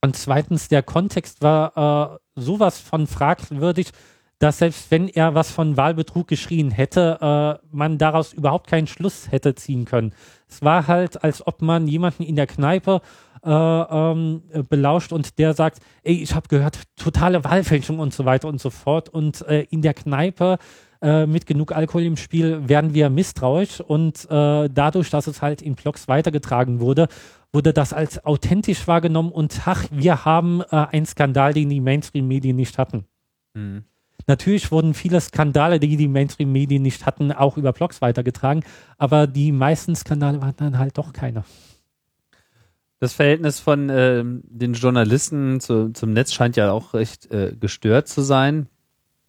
Und zweitens, der Kontext war äh, sowas von fragwürdig, dass selbst wenn er was von Wahlbetrug geschrien hätte, äh, man daraus überhaupt keinen Schluss hätte ziehen können. Es war halt, als ob man jemanden in der Kneipe äh, ähm, belauscht und der sagt, ey, ich habe gehört, totale Wahlfälschung und so weiter und so fort. Und äh, in der Kneipe äh, mit genug Alkohol im Spiel werden wir misstrauisch und äh, dadurch, dass es halt in Blogs weitergetragen wurde, wurde das als authentisch wahrgenommen und ach, wir haben äh, einen Skandal, den die Mainstream-Medien nicht hatten. Mhm. Natürlich wurden viele Skandale, die die Mainstream-Medien nicht hatten, auch über Blogs weitergetragen, aber die meisten Skandale waren dann halt doch keine. Das Verhältnis von äh, den Journalisten zu, zum Netz scheint ja auch recht äh, gestört zu sein.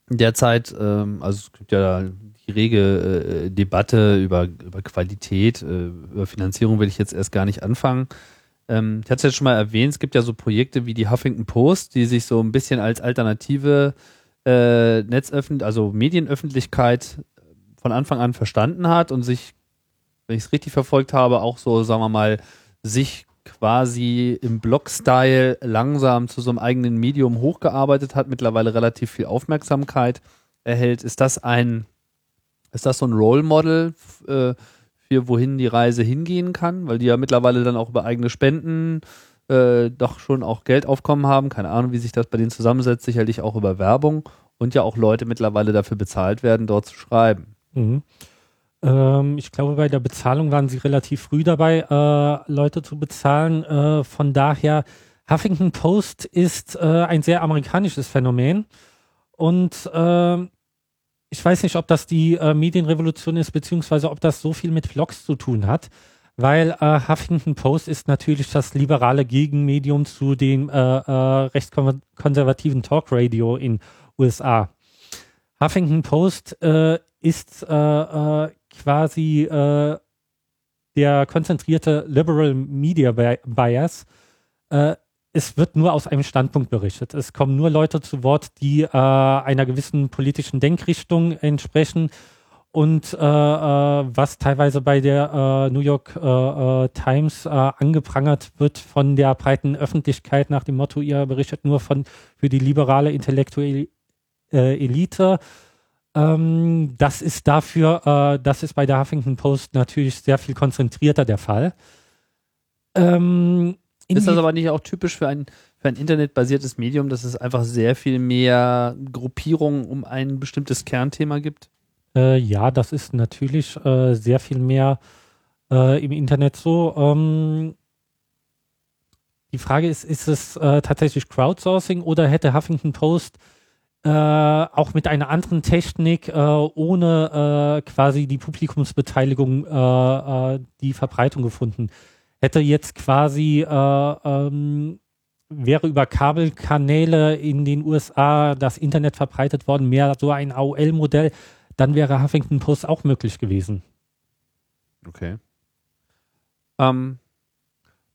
Derzeit, ähm, also es gibt ja die rege äh, Debatte über, über Qualität, äh, über Finanzierung will ich jetzt erst gar nicht anfangen. Ähm, ich hatte es jetzt schon mal erwähnt, es gibt ja so Projekte wie die Huffington Post, die sich so ein bisschen als alternative äh, Netzöffentlich, also Medienöffentlichkeit von Anfang an verstanden hat und sich, wenn ich es richtig verfolgt habe, auch so, sagen wir mal, sich quasi im Blog-Style langsam zu so einem eigenen Medium hochgearbeitet hat, mittlerweile relativ viel Aufmerksamkeit erhält. Ist das ein ist das so ein Role Model äh, für wohin die Reise hingehen kann? Weil die ja mittlerweile dann auch über eigene Spenden äh, doch schon auch Geldaufkommen haben. Keine Ahnung, wie sich das bei denen zusammensetzt. Sicherlich auch über Werbung und ja auch Leute mittlerweile dafür bezahlt werden, dort zu schreiben. Mhm. Ähm, ich glaube, bei der Bezahlung waren sie relativ früh dabei, äh, Leute zu bezahlen. Äh, von daher, Huffington Post ist äh, ein sehr amerikanisches Phänomen. Und ähm, ich weiß nicht, ob das die äh, Medienrevolution ist, beziehungsweise ob das so viel mit Vlogs zu tun hat, weil äh, Huffington Post ist natürlich das liberale Gegenmedium zu dem äh, äh, rechtskonservativen Talkradio in USA. Huffington Post äh, ist äh, äh, quasi äh, der konzentrierte Liberal Media Bias. Äh, es wird nur aus einem Standpunkt berichtet. Es kommen nur Leute zu Wort, die äh, einer gewissen politischen Denkrichtung entsprechen. Und äh, äh, was teilweise bei der äh, New York äh, Times angeprangert wird von der breiten Öffentlichkeit nach dem Motto, ihr berichtet nur von für die liberale intellektuelle Elite. Ähm, das ist dafür, das ist bei der Huffington Post natürlich sehr viel konzentrierter der Fall. Ähm, ist das aber nicht auch typisch für ein, für ein internetbasiertes Medium, dass es einfach sehr viel mehr Gruppierungen um ein bestimmtes Kernthema gibt? Äh, ja, das ist natürlich äh, sehr viel mehr äh, im Internet so. Ähm, die Frage ist, ist es äh, tatsächlich Crowdsourcing oder hätte Huffington Post äh, auch mit einer anderen Technik äh, ohne quasi die Publikumsbeteiligung die Verbreitung gefunden? hätte jetzt quasi, äh, ähm, wäre über Kabelkanäle in den USA das Internet verbreitet worden, mehr so ein AOL-Modell, dann wäre Huffington Post auch möglich gewesen. Okay. Ähm,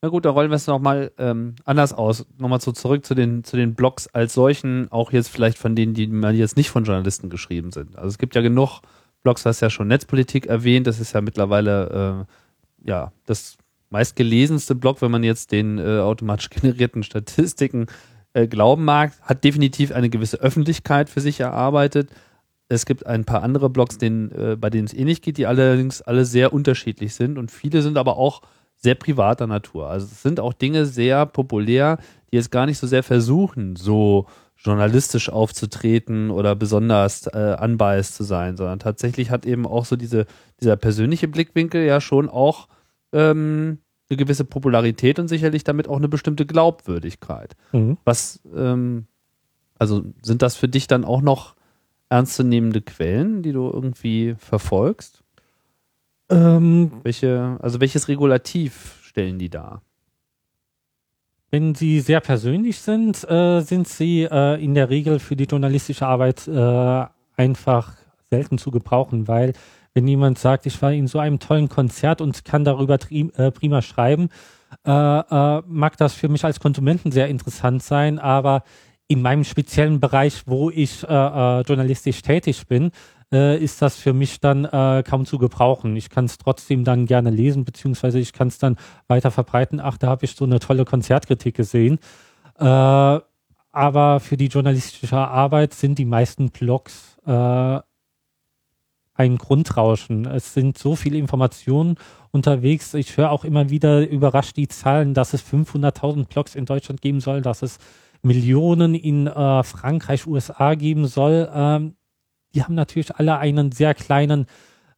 Na gut, da rollen wir es nochmal ähm, anders aus. Nochmal so zurück zu den, zu den Blogs als solchen, auch jetzt vielleicht von denen, die mal jetzt nicht von Journalisten geschrieben sind. Also es gibt ja genug Blogs, du hast ja schon Netzpolitik erwähnt, das ist ja mittlerweile äh, ja das meistgelesenste Blog, wenn man jetzt den äh, automatisch generierten Statistiken äh, glauben mag, hat definitiv eine gewisse Öffentlichkeit für sich erarbeitet. Es gibt ein paar andere Blogs, denen, äh, bei denen es ähnlich geht, die allerdings alle sehr unterschiedlich sind und viele sind aber auch sehr privater Natur. Also es sind auch Dinge sehr populär, die jetzt gar nicht so sehr versuchen, so journalistisch aufzutreten oder besonders äh, unbiased zu sein, sondern tatsächlich hat eben auch so diese, dieser persönliche Blickwinkel ja schon auch ähm, eine gewisse Popularität und sicherlich damit auch eine bestimmte Glaubwürdigkeit. Mhm. Was, ähm, also sind das für dich dann auch noch ernstzunehmende Quellen, die du irgendwie verfolgst? Ähm, Welche, also welches Regulativ stellen die dar? Wenn sie sehr persönlich sind, äh, sind sie äh, in der Regel für die journalistische Arbeit äh, einfach selten zu gebrauchen, weil wenn jemand sagt, ich war in so einem tollen Konzert und kann darüber äh, prima schreiben, äh, äh, mag das für mich als Konsumenten sehr interessant sein, aber in meinem speziellen Bereich, wo ich journalistisch tätig bin, äh, ist das für mich dann kaum zu gebrauchen. Ich kann es trotzdem dann gerne lesen, beziehungsweise ich kann es dann weiter verbreiten. Ach, da habe ich so eine tolle Konzertkritik gesehen. aber für die journalistische Arbeit sind die meisten Blogs ein Grundrauschen. Es sind so viele Informationen unterwegs. Ich höre auch immer wieder überrascht die Zahlen, dass es 500.000 Blogs in Deutschland geben soll, dass es Millionen in äh, Frankreich, USA geben soll. Ähm, die haben natürlich alle einen sehr kleinen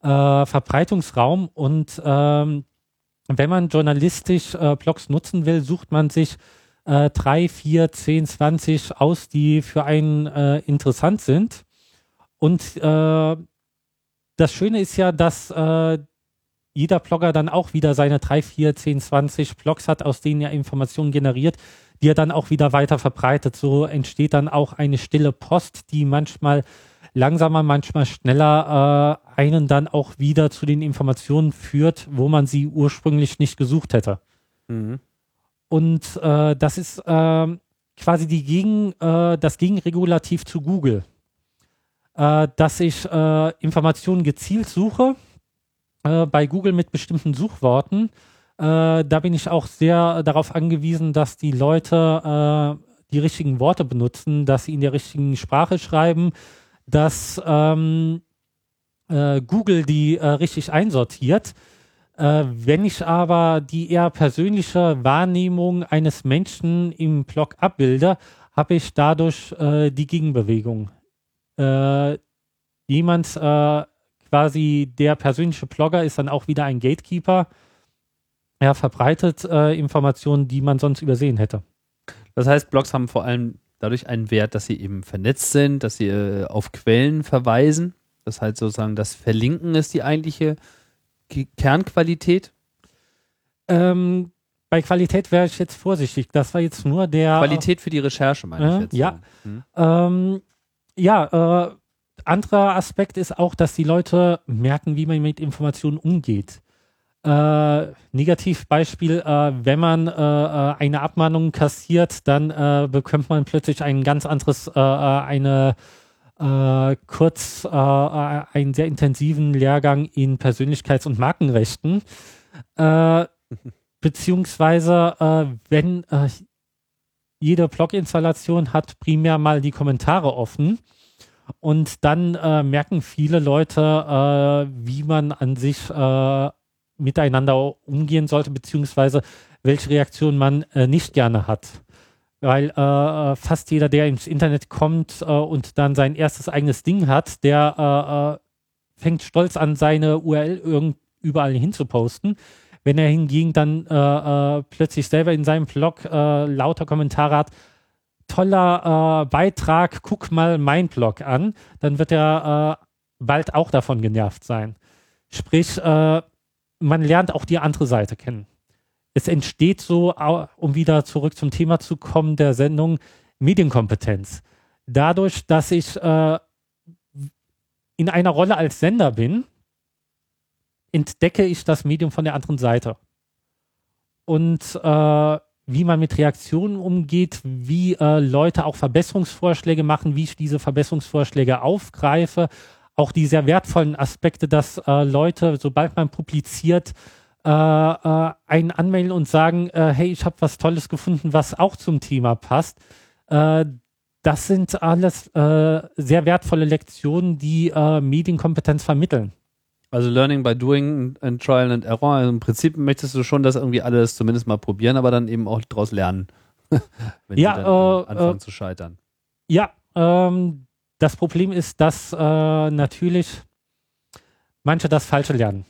äh, Verbreitungsraum und ähm, wenn man journalistisch äh, Blogs nutzen will, sucht man sich äh, drei, vier, zehn, zwanzig aus, die für einen äh, interessant sind. Und äh, das Schöne ist ja, dass äh, jeder Blogger dann auch wieder seine 3, 4, 10, 20 Blogs hat, aus denen er Informationen generiert, die er dann auch wieder weiter verbreitet. So entsteht dann auch eine stille Post, die manchmal langsamer, manchmal schneller äh, einen dann auch wieder zu den Informationen führt, wo man sie ursprünglich nicht gesucht hätte. Mhm. Und äh, das ist äh, quasi die Gegen, äh, das Gegenregulativ zu Google äh, dass ich äh, Informationen gezielt suche bei Google mit bestimmten Suchworten. Da bin ich auch sehr darauf angewiesen, dass die Leute die richtigen Worte benutzen, dass sie in der richtigen Sprache schreiben, dass ähm, äh, Google die richtig einsortiert. wenn ich aber die eher persönliche Wahrnehmung eines Menschen im Blog abbilde, habe ich dadurch die Gegenbewegung äh, jemand äh, quasi der persönliche Blogger ist dann auch wieder ein Gatekeeper. Er verbreitet äh, Informationen, die man sonst übersehen hätte. Das heißt, Blogs haben vor allem dadurch einen Wert, dass sie eben vernetzt sind, dass sie äh, auf Quellen verweisen. Das heißt sozusagen, das Verlinken ist die eigentliche Kernqualität. Ähm, bei Qualität wäre ich jetzt vorsichtig. Das war jetzt nur der. Qualität für die Recherche, meine ich jetzt. Ja. Hm. Ähm, ja, äh, anderer Aspekt ist auch, dass die Leute merken, wie man mit Informationen umgeht. Äh, Negativbeispiel, äh, wenn man äh, äh eine Abmahnung kassiert, dann äh, bekommt man plötzlich ein ganz anderes, äh, eine kurz einen sehr intensiven Lehrgang in Persönlichkeits- und Markenrechten. beziehungsweise wenn jede Blog-Installation hat primär mal die Kommentare offen. Und dann merken viele Leute, wie man an sich miteinander umgehen sollte, beziehungsweise welche Reaktion man äh, nicht gerne hat. Weil äh, fast jeder, der ins Internet kommt äh, und dann sein erstes eigenes Ding hat, der fängt stolz an, seine URL irgend überall hin zu posten. Wenn er hingegen dann äh, äh, plötzlich selber in seinem Blog äh, lauter Kommentare hat, toller äh, Beitrag, guck mal mein Blog an, dann wird er äh, bald auch davon genervt sein. Sprich, äh, man lernt auch die andere Seite kennen. Es entsteht so, um wieder zurück zum Thema zu kommen, der Sendung Medienkompetenz. Dadurch, dass ich in einer Rolle als Sender bin, entdecke ich das Medium von der anderen Seite. und äh, wie man mit Reaktionen umgeht, wie äh, Leute auch Verbesserungsvorschläge machen, wie ich diese Verbesserungsvorschläge aufgreife. Auch die sehr wertvollen Aspekte, dass äh, Leute, sobald man publiziert, äh, äh, einen anmelden und sagen, äh, hey, ich habe was Tolles gefunden, was auch zum Thema passt. Äh, das sind alles äh, sehr wertvolle Lektionen, die äh, Medienkompetenz vermitteln. Also Learning by Doing and Trial and Error. Also Im Prinzip möchtest du schon das irgendwie alles zumindest mal probieren, aber dann eben auch daraus lernen, wenn ja, dann äh, anfangen äh, zu scheitern. Ja, ähm, das Problem ist, dass äh, natürlich manche das Falsche lernen.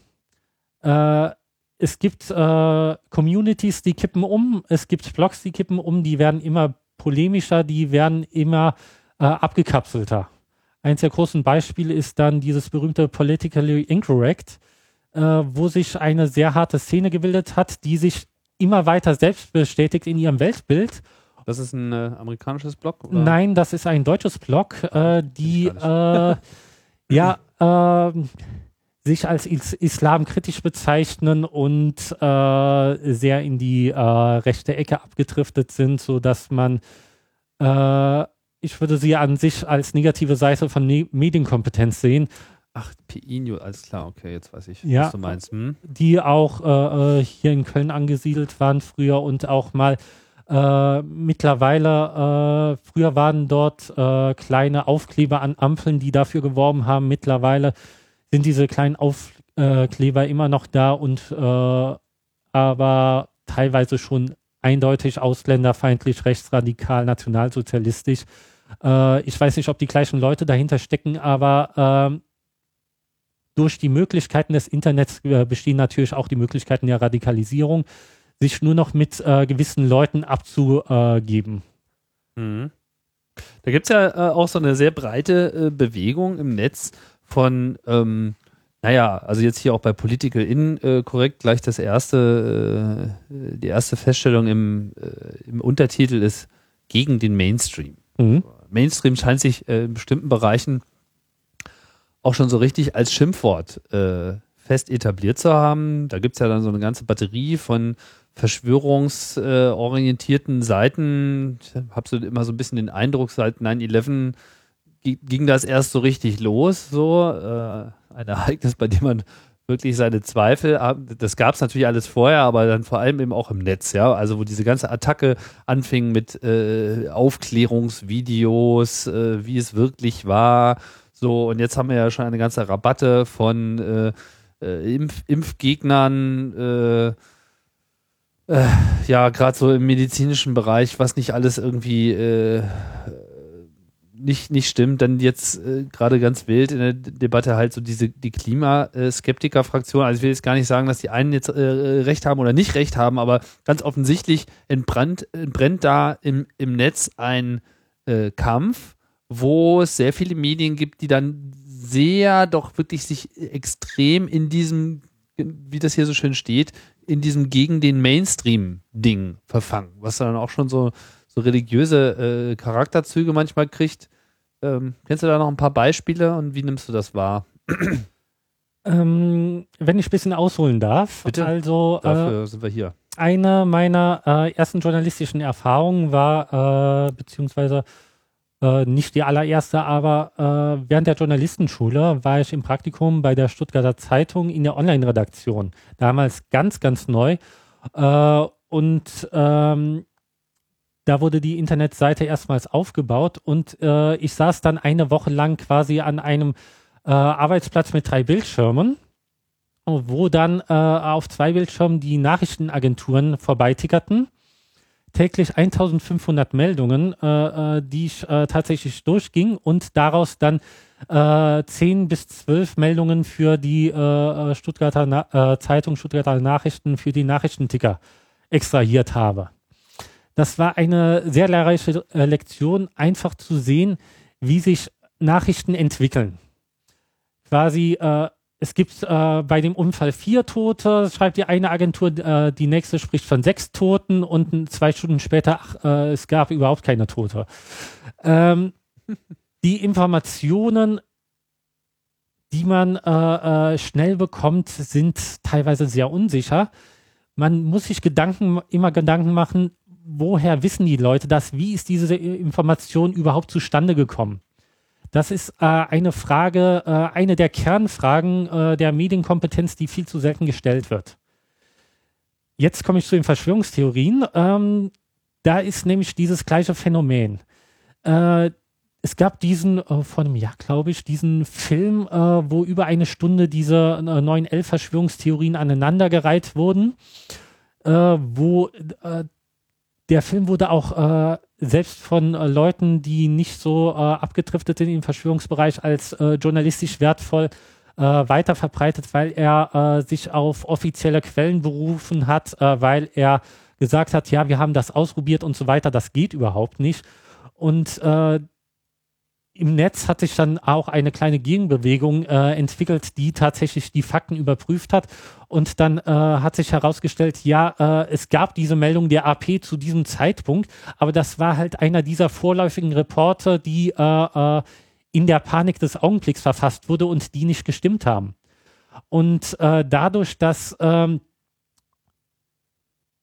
Äh, es gibt äh, Communities, die kippen um, es gibt Blogs, die kippen um, die werden immer polemischer, die werden immer äh, abgekapselter. Eins der großen Beispiele ist dann dieses berühmte Politically Incorrect, äh, wo sich eine sehr harte Szene gebildet hat, die sich immer weiter selbst bestätigt in ihrem Weltbild. Das ist ein äh, amerikanisches Blog? Oder? Nein, das ist ein deutsches Blog, äh, die äh, ja ähm, sich als is islamkritisch bezeichnen und äh, sehr in die äh, rechte Ecke abgedriftet sind, so dass man, äh, ich würde sie an sich als negative Seite von ne Medienkompetenz sehen. Ach, PI alles klar, okay, jetzt weiß ich, ja, was du meinst. Hm? Die auch hier in Köln angesiedelt waren früher und auch mal äh, mittlerweile, früher waren dort kleine Aufkleber an Ampeln, die dafür geworben haben. Mittlerweile sind diese kleinen Aufkleber immer noch da und äh, aber teilweise schon eindeutig ausländerfeindlich, rechtsradikal, nationalsozialistisch. Äh, ich weiß nicht, ob die gleichen Leute dahinter stecken, aber äh, durch die Möglichkeiten des Internets äh, bestehen natürlich auch die Möglichkeiten der Radikalisierung, sich nur noch mit äh, gewissen Leuten abzugeben. Mhm. Da gibt es ja äh, auch so eine sehr breite Bewegung im Netz, von, ähm, naja, also jetzt hier auch bei Political In äh, korrekt gleich das erste, äh, die erste Feststellung im, äh, im Untertitel ist gegen den Mainstream. Mhm. Mainstream scheint sich äh, in bestimmten Bereichen auch schon so richtig als Schimpfwort äh, fest etabliert zu haben. Da gibt es ja dann so eine ganze Batterie von verschwörungsorientierten Seiten. Ich habe so immer so ein bisschen den Eindruck, seit 9-11 ging das erst so richtig los, so äh, ein Ereignis, bei dem man wirklich seine Zweifel, das gab es natürlich alles vorher, aber dann vor allem eben auch im Netz, ja, also wo diese ganze Attacke anfing mit äh, Aufklärungsvideos, äh, wie es wirklich war, so und jetzt haben wir ja schon eine ganze Rabatte von äh, äh Impf Impfgegnern, äh, äh, ja, gerade so im medizinischen Bereich, was nicht alles irgendwie nicht, nicht stimmt, dann jetzt äh, gerade ganz wild in der Debatte halt so diese die Klimaskeptiker-Fraktion. Also ich will jetzt gar nicht sagen, dass die einen jetzt äh, recht haben oder nicht recht haben, aber ganz offensichtlich entbrennt, entbrennt da im, im Netz ein äh, Kampf, wo es sehr viele Medien gibt, die dann sehr doch wirklich sich extrem in diesem, wie das hier so schön steht, in diesem gegen den Mainstream-Ding verfangen, was dann auch schon so so religiöse äh, Charakterzüge manchmal kriegt. Ähm, kennst du da noch ein paar Beispiele und wie nimmst du das wahr? Ähm, wenn ich ein bisschen ausholen darf. Bitte. Also, Dafür äh, sind wir hier. Eine meiner äh, ersten journalistischen Erfahrungen war, äh, beziehungsweise äh, nicht die allererste, aber äh, während der Journalistenschule war ich im Praktikum bei der Stuttgarter Zeitung in der Online-Redaktion. Damals ganz, ganz neu. Äh, und ähm, da wurde die Internetseite erstmals aufgebaut und äh, ich saß dann eine Woche lang quasi an einem äh, Arbeitsplatz mit drei Bildschirmen, wo dann auf zwei Bildschirmen die Nachrichtenagenturen vorbeitickerten. Täglich 1500 Meldungen, äh, äh, die ich äh, tatsächlich durchging und daraus dann äh, 10 bis 12 Meldungen für die äh, Stuttgarter Na äh, Zeitung, Stuttgarter Nachrichten, für die Nachrichtenticker extrahiert habe. Das war eine sehr lehrreiche äh, Lektion, einfach zu sehen, wie sich Nachrichten entwickeln. Quasi, äh, es gibt äh, bei dem Unfall vier Tote, schreibt die eine Agentur, äh, die nächste spricht von sechs Toten und zwei Stunden später, ach, äh, es gab überhaupt keine Tote. Ähm, die Informationen, die man äh, schnell bekommt, sind teilweise sehr unsicher. man muss sich Gedanken, immer Gedanken machen, woher wissen die Leute das? Wie ist diese Information überhaupt zustande gekommen? Das ist äh, eine Frage, äh, eine der Kernfragen äh, der Medienkompetenz, die viel zu selten gestellt wird. Jetzt komme ich zu den Verschwörungstheorien. Ähm, da ist nämlich dieses gleiche Phänomen. Äh, es gab diesen, äh, vor einem Jahr glaube ich, diesen Film, äh, wo über eine Stunde diese neuen elf Verschwörungstheorien aneinandergereiht wurden, wo der Film wurde auch äh, selbst von Leuten, die nicht so abgedriftet sind im Verschwörungsbereich, als journalistisch wertvoll weiterverbreitet, weil er sich auf offizielle Quellen berufen hat, weil er gesagt hat, ja, wir haben das ausprobiert und so weiter, das geht überhaupt nicht. Und äh, im Netz hat sich dann auch eine kleine Gegenbewegung äh, entwickelt, die tatsächlich die Fakten überprüft hat. Und dann äh, hat sich herausgestellt, ja, äh, es gab diese Meldung der AP zu diesem Zeitpunkt, aber das war halt einer dieser vorläufigen Reporte, die äh, äh, in der Panik des Augenblicks verfasst wurde und die nicht gestimmt haben. Und äh, dadurch, dass ähm,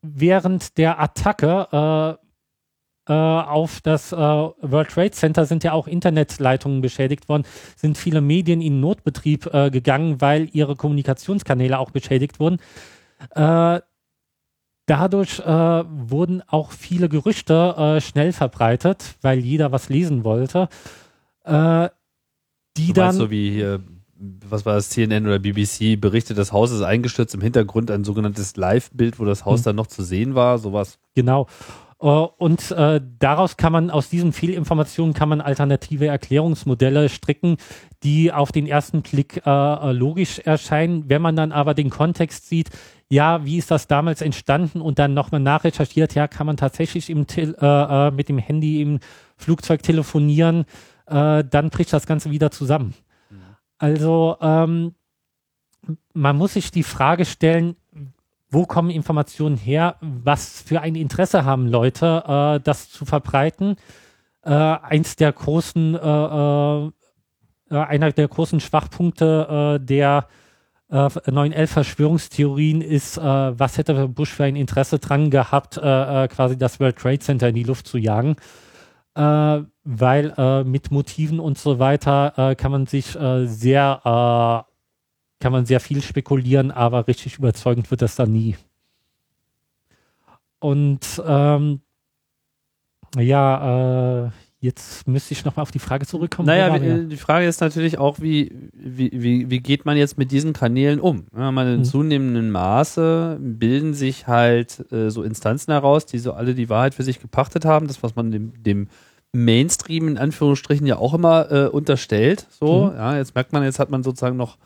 während der Attacke äh, auf das äh, World Trade Center sind ja auch Internetleitungen beschädigt worden, sind viele Medien in Notbetrieb äh, gegangen, weil ihre Kommunikationskanäle auch beschädigt wurden. Äh, dadurch äh, wurden auch viele Gerüchte schnell verbreitet, weil jeder was lesen wollte. die dann so wie hier was war das, CNN oder BBC berichtet, das Haus ist eingestürzt, im Hintergrund ein sogenanntes Live-Bild, wo das Haus hm. dann noch zu sehen war, sowas. Genau. Äh, und äh, daraus kann man, aus diesen Fehlinformationen kann man alternative Erklärungsmodelle stricken, die auf den ersten Blick äh, äh, logisch erscheinen. Wenn man dann aber den Kontext sieht, ja, wie ist das damals entstanden und dann nochmal nachrecherchiert, ja, kann man tatsächlich im äh, äh, mit dem Handy im Flugzeug telefonieren, dann bricht das Ganze wieder zusammen. Mhm. Also ähm, man muss sich die Frage stellen, wo kommen Informationen her, was für ein Interesse haben Leute, äh, das zu verbreiten. Äh, eins der großen, äh, äh, äh einer der großen Schwachpunkte äh, der äh, 911 Verschwörungstheorien ist, was hätte Bush für ein Interesse dran gehabt, quasi das World Trade Center in die Luft zu jagen. weil mit Motiven und so weiter kann man sich sehr kann man sehr viel spekulieren, aber richtig überzeugend wird das dann nie. Und ähm, ja, äh, jetzt müsste ich nochmal auf die Frage zurückkommen. Naja, wie, die Frage ist natürlich auch, wie, wie, wie, wie geht man jetzt mit diesen Kanälen um? Ja, man in mhm. zunehmendem Maße bilden sich halt äh, so Instanzen heraus, die so alle die Wahrheit für sich gepachtet haben. Das, was man dem, dem Mainstream in Anführungsstrichen ja auch immer äh, unterstellt. So, mhm. ja, jetzt merkt man, jetzt hat man sozusagen noch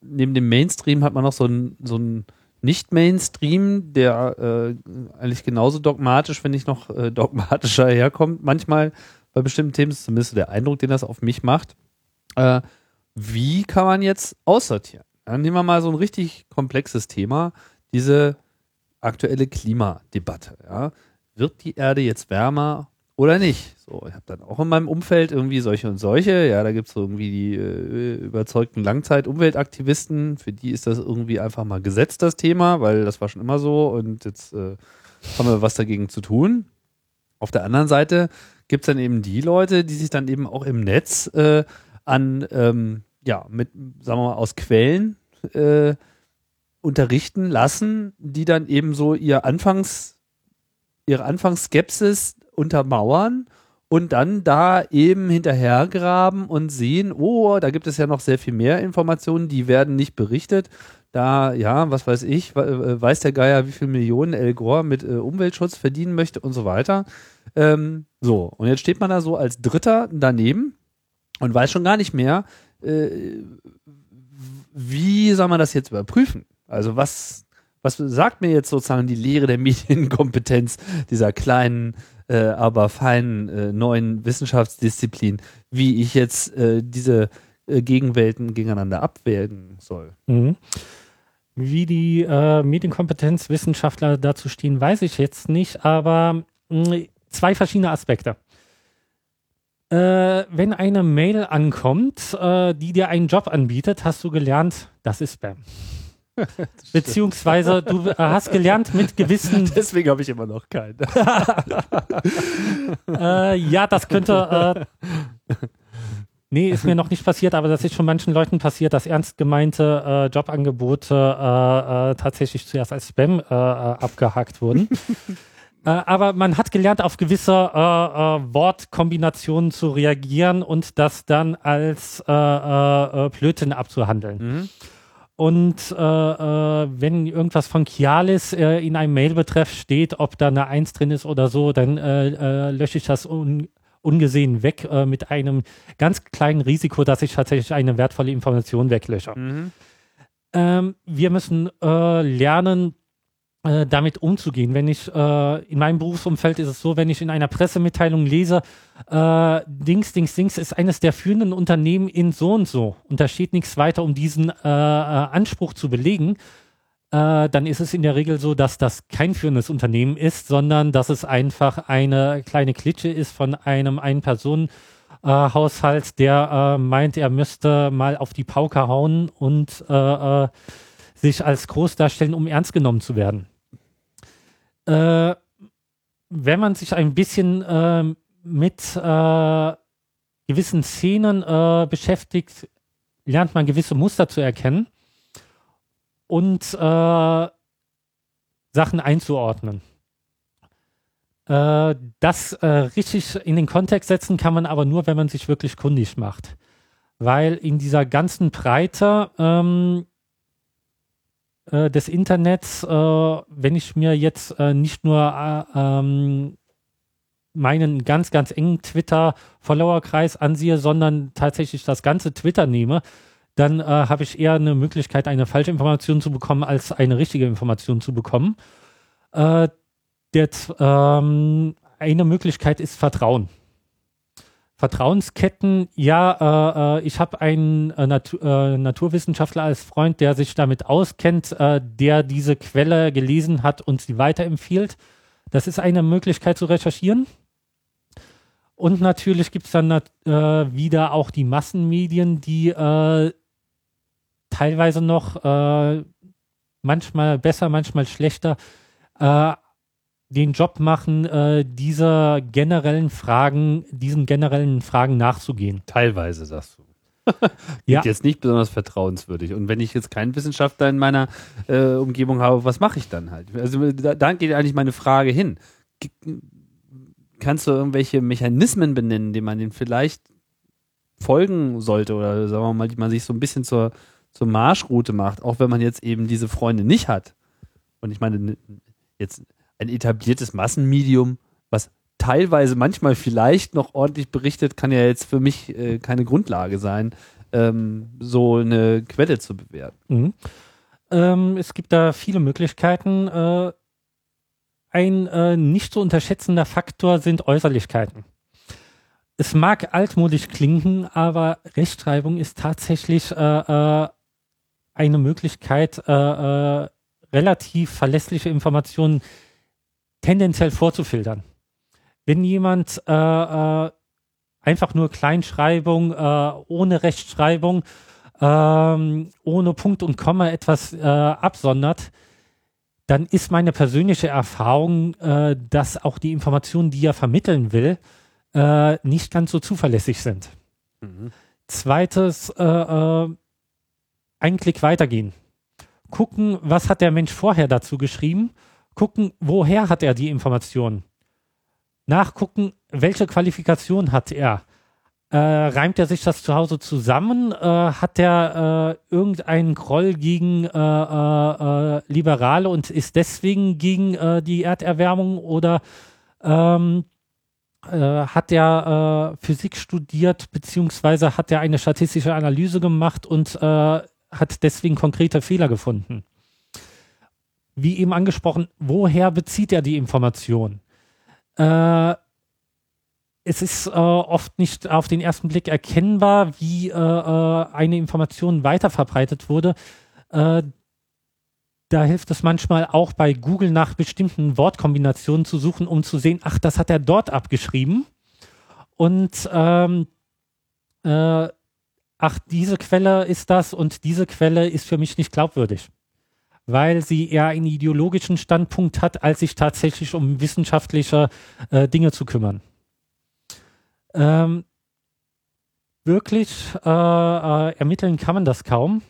neben dem Mainstream hat man noch so einen so Nicht-Mainstream, der äh, eigentlich genauso dogmatisch, wenn nicht noch äh, dogmatischer herkommt, manchmal bei bestimmten Themen, ist zumindest der Eindruck, den das auf mich macht. Äh, wie kann man jetzt aussortieren? Dann nehmen wir mal so ein richtig komplexes Thema, diese aktuelle Klimadebatte. Ja? Wird die Erde jetzt wärmer oder nicht. So, ich habe dann auch in meinem Umfeld irgendwie solche und solche. Ja, da gibt es irgendwie die äh, überzeugten Langzeit-Umweltaktivisten, für die ist das irgendwie einfach mal gesetzt, das Thema, weil das war schon immer so und jetzt äh, haben wir was dagegen zu tun. Auf der anderen Seite gibt es dann eben die Leute, die sich dann eben auch im Netz äh, an, ähm, ja, mit, sagen wir mal, aus Quellen äh, unterrichten lassen, die dann eben so ihr Anfangs, ihre Anfangsskepsis untermauern und dann da eben hinterhergraben und sehen, oh, da gibt es ja noch sehr viel mehr Informationen, die werden nicht berichtet. Da, ja, was weiß ich, äh, weiß der Geier, wie viel Millionen El Gore mit äh, Umweltschutz verdienen möchte und so weiter. Ähm, so, und jetzt steht man da so als Dritter daneben und weiß schon gar nicht mehr, äh, wie soll man das jetzt überprüfen? Also was, was sagt mir jetzt sozusagen die Lehre der Medienkompetenz dieser kleinen äh, aber feinen äh, neuen Wissenschaftsdisziplin, wie ich jetzt äh, diese äh, Gegenwelten gegeneinander abwägen soll. Mhm. Wie die äh, Medienkompetenzwissenschaftler dazu stehen, weiß ich jetzt nicht, aber mh, mm, zwei verschiedene Aspekte. Äh, wenn eine Mail ankommt, die dir einen Job anbietet, hast du gelernt, das ist Spam. Beziehungsweise du äh, hast gelernt mit gewissen. Deswegen habe ich immer noch keinen. äh, ja, das könnte. Äh, nee, ist mir noch nicht passiert, aber das ist schon manchen Leuten passiert, dass ernst gemeinte äh, Jobangebote äh, äh, tatsächlich zuerst als Spam abgehakt wurden. aber man hat gelernt, auf gewisse Wortkombinationen zu reagieren und das dann als Blödsinn abzuhandeln. Mhm. Und äh, äh, wenn irgendwas von Kialis äh, in einem Mailbetreff steht, ob da eine Eins drin ist oder so, dann äh, äh, lösche ich das un ungesehen weg äh, mit einem ganz kleinen Risiko, dass ich tatsächlich eine wertvolle Information weglösche. Mhm. Ähm, wir müssen lernen, äh, damit umzugehen. Wenn ich äh, in meinem Berufsumfeld ist es so, wenn ich in einer Pressemitteilung lese, äh, Dings, Dings, Dings ist eines der führenden Unternehmen in so und so und da steht nichts weiter, um diesen äh, äh Anspruch zu belegen, äh, dann ist es in der Regel so, dass das kein führendes Unternehmen ist, sondern dass es einfach eine kleine Klitsche ist von einem Ein-Personen- Haushalt, der meint, er müsste mal auf die Pauke hauen und sich als groß darstellen, um ernst genommen zu werden äh, wenn man sich ein bisschen äh, mit äh, gewissen Szenen äh, beschäftigt, lernt man gewisse Muster zu erkennen und äh, Sachen einzuordnen. Äh, das richtig in den Kontext setzen kann man aber nur, wenn man sich wirklich kundig macht. Weil in dieser ganzen Breite ähm, äh, des Internets, äh, wenn ich mir jetzt äh, nicht nur äh, ähm, meinen ganz, ganz engen Twitter-Follower-Kreis ansehe, sondern tatsächlich das ganze Twitter nehme, dann äh, habe ich eher eine Möglichkeit, eine falsche Information zu bekommen, als eine richtige Information zu bekommen. Äh, der, ähm, eine Möglichkeit ist Vertrauen. Vertrauensketten, ja, äh, äh, ich habe einen äh, Natu äh, Naturwissenschaftler als Freund, der sich damit auskennt, äh, der diese Quelle gelesen hat und sie weiterempfiehlt. Das ist eine Möglichkeit zu recherchieren. Und natürlich gibt es dann äh, wieder auch die Massenmedien, die teilweise noch manchmal besser, manchmal schlechter den Job machen, äh, dieser generellen Fragen, diesen generellen Fragen nachzugehen. Teilweise, sagst du. ja. jetzt nicht besonders vertrauenswürdig. Und wenn ich jetzt keinen Wissenschaftler in meiner äh, Umgebung habe, was mache ich dann halt? Also da, da, geht eigentlich meine Frage hin. Kannst du irgendwelche Mechanismen benennen, die man den vielleicht folgen sollte oder sagen wir mal, die man sich so ein bisschen zur, zur Marschroute macht, auch wenn man jetzt eben diese Freunde nicht hat? Und ich meine, jetzt ein etabliertes Massenmedium, was teilweise manchmal vielleicht noch ordentlich berichtet, kann ja jetzt für mich äh, keine Grundlage sein, ähm, so eine Quelle zu bewerten. Mhm. Ähm, es gibt da viele Möglichkeiten. Äh, ein äh, nicht zu unterschätzender Faktor sind Äußerlichkeiten. Es mag altmodisch klingen, aber Rechtschreibung ist tatsächlich äh, äh, eine Möglichkeit, äh, relativ verlässliche Informationen tendenziell vorzufiltern. Wenn jemand äh, äh, einfach nur Kleinschreibung, äh, ohne Rechtschreibung, ähm, ohne Punkt und Komma etwas äh, absondert, dann ist meine persönliche Erfahrung, äh, dass auch die Informationen, die er vermitteln will, nicht ganz so zuverlässig sind. Mhm. Zweites, einen Klick weitergehen. Gucken, was hat der Mensch vorher dazu geschrieben gucken, woher hat er die Informationen? Nachgucken, welche Qualifikation hat er? Äh, reimt er sich das zu Hause zusammen? Äh, hat er äh, irgendeinen Groll gegen äh, äh, äh, Liberale und ist deswegen gegen die Erderwärmung oder ähm, hat er Physik studiert beziehungsweise hat er eine statistische Analyse gemacht und hat deswegen konkrete Fehler gefunden? Wie eben angesprochen, woher bezieht er die Information? Äh, es ist äh, oft nicht auf den ersten Blick erkennbar, wie äh, äh eine Information weiterverbreitet wurde. Äh, da hilft es manchmal auch bei Google nach bestimmten Wortkombinationen zu suchen, um zu sehen, ach, das hat er dort abgeschrieben. Und ähm, äh, ach, diese Quelle ist das und diese Quelle ist für mich nicht glaubwürdig. Weil sie eher einen ideologischen Standpunkt hat, als sich tatsächlich um wissenschaftliche äh, Dinge zu kümmern. Ähm, wirklich äh, äh, ermitteln kann man das kaum.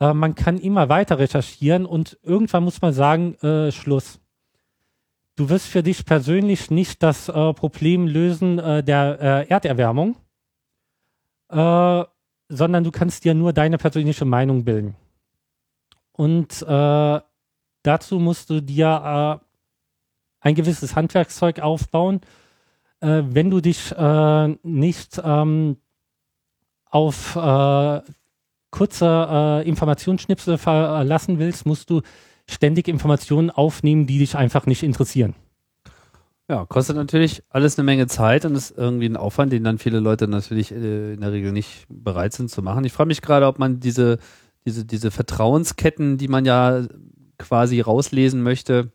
Äh, man kann immer weiter recherchieren und irgendwann muss man sagen, äh, Schluss. Du wirst für dich persönlich nicht das äh, Problem lösen der Erderwärmung, sondern du kannst dir nur deine persönliche Meinung bilden. Und dazu musst du dir ein gewisses Handwerkszeug aufbauen. wenn du dich nicht ähm, auf äh, kurze äh, Informationsschnipsel verlassen willst, musst du ständig Informationen aufnehmen, die dich einfach nicht interessieren. Ja, kostet natürlich alles eine Menge Zeit und ist irgendwie ein Aufwand, den dann viele Leute natürlich äh, in der Regel nicht bereit sind zu machen. Ich frage mich gerade, ob man diese, diese, diese Vertrauensketten, die man ja quasi rauslesen möchte,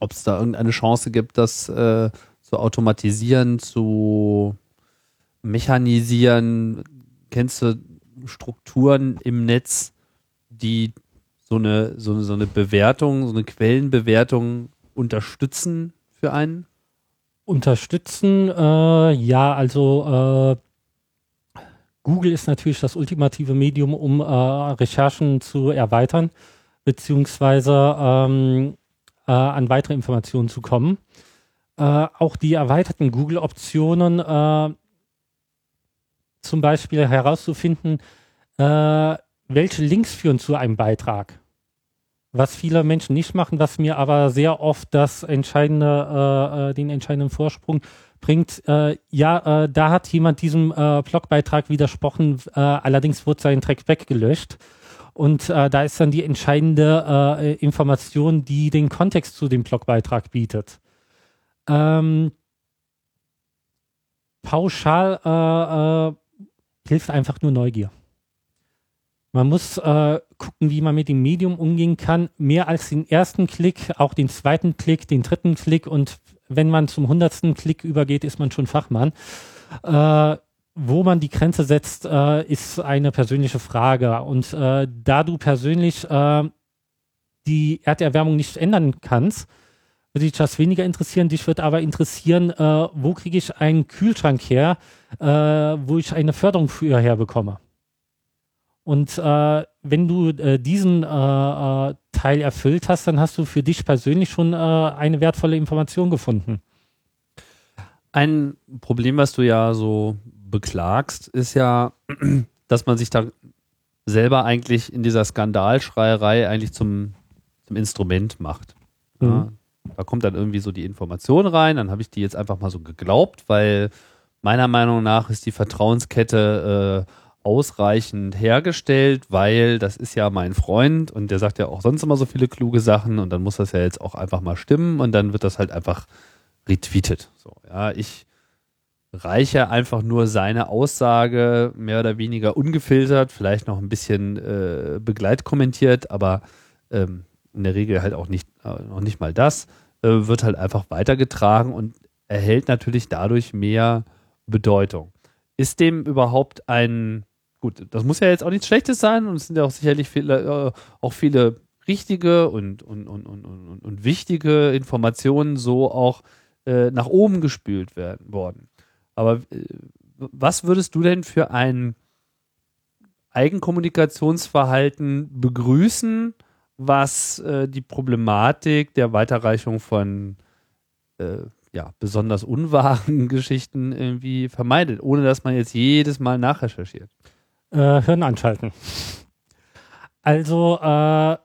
ob es da irgendeine Chance gibt, das äh, zu automatisieren, zu mechanisieren, kennst du Strukturen im Netz, die so eine, so, so eine Bewertung, so eine Quellenbewertung unterstützen für einen? Unterstützen, äh, ja, also äh, Google ist natürlich das ultimative Medium, um äh, Recherchen zu erweitern, beziehungsweise ähm, äh, an weitere Informationen zu kommen. Äh, auch die erweiterten Google-Optionen äh, zum Beispiel herauszufinden, äh, welche Links führen zu einem Beitrag. Was viele Menschen nicht machen, was mir aber sehr oft das entscheidende, äh, äh den entscheidenden Vorsprung bringt. Äh, ja, äh, da hat jemand diesem äh, Blogbeitrag widersprochen, äh, allerdings wurde sein Track weggelöscht. Und äh, da ist dann die entscheidende äh, Information, die den Kontext zu dem Blogbeitrag bietet. Ähm, pauschal äh, äh, hilft einfach nur Neugier. Man muss äh, gucken, wie man mit dem Medium umgehen kann. Mehr als den ersten Klick, auch den zweiten Klick, den dritten Klick und wenn man zum hundertsten Klick übergeht, ist man schon Fachmann. Äh, wo man die Grenze setzt, äh, ist eine persönliche Frage. Und äh, da du persönlich äh, die Erderwärmung nicht ändern kannst, würde dich das weniger interessieren. Dich wird aber interessieren, äh, wo kriege ich einen Kühlschrank her, äh, wo ich eine Förderung für herbekomme. Und wenn du diesen Teil erfüllt hast, dann hast du für dich persönlich schon eine wertvolle Information gefunden. Ein Problem, was du ja so beklagst, ist ja, dass man sich da selber eigentlich in dieser Skandalschreierei eigentlich zum, zum Instrument macht. Mhm. Ja, da kommt dann irgendwie so die Information rein, dann habe ich die jetzt einfach mal so geglaubt, weil meiner Meinung nach ist die Vertrauenskette äh, ausreichend hergestellt, weil das ist ja mein Freund und der sagt ja auch sonst immer so viele kluge Sachen und dann muss das ja jetzt auch einfach mal stimmen und dann wird das halt einfach retweetet. So, ja, ich reiche einfach nur seine Aussage mehr oder weniger ungefiltert, vielleicht noch ein bisschen äh, begleitkommentiert, aber ähm, in der Regel halt auch nicht, äh, noch nicht mal das, äh, wird halt einfach weitergetragen und erhält natürlich dadurch mehr Bedeutung. Ist dem überhaupt ein, gut, das muss ja jetzt auch nichts Schlechtes sein und es sind ja auch sicherlich viele, äh, auch viele richtige und, und, und, und, und, und wichtige Informationen so auch äh, nach oben gespült werden worden. Aber äh, was würdest du denn für ein Eigenkommunikationsverhalten begrüßen, was äh, die Problematik der Weiterreichung von äh, ja, besonders unwahren Geschichten irgendwie vermeidet, ohne dass man jetzt jedes Mal nachrecherchiert. Äh, Hirn anschalten. Also, äh,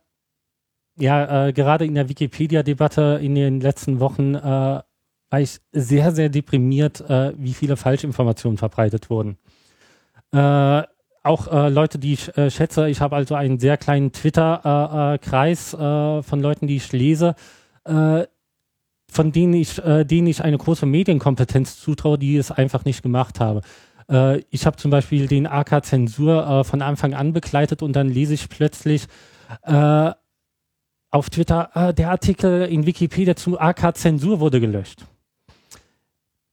ja, äh, gerade in der Wikipedia-Debatte in den letzten Wochen äh, war ich sehr, sehr deprimiert, äh, wie viele Falschinformationen verbreitet wurden. Äh, auch Leute, die ich schätze. Ich habe also einen sehr kleinen Twitter-Kreis von Leuten, die ich lese, von denen ich, denen ich eine große Medienkompetenz zutraue, die es einfach nicht gemacht habe. Äh, ich habe zum Beispiel den AK Zensur äh, von Anfang an begleitet und dann lese ich plötzlich äh, auf Twitter, äh, der Artikel in Wikipedia zu AK Zensur wurde gelöscht.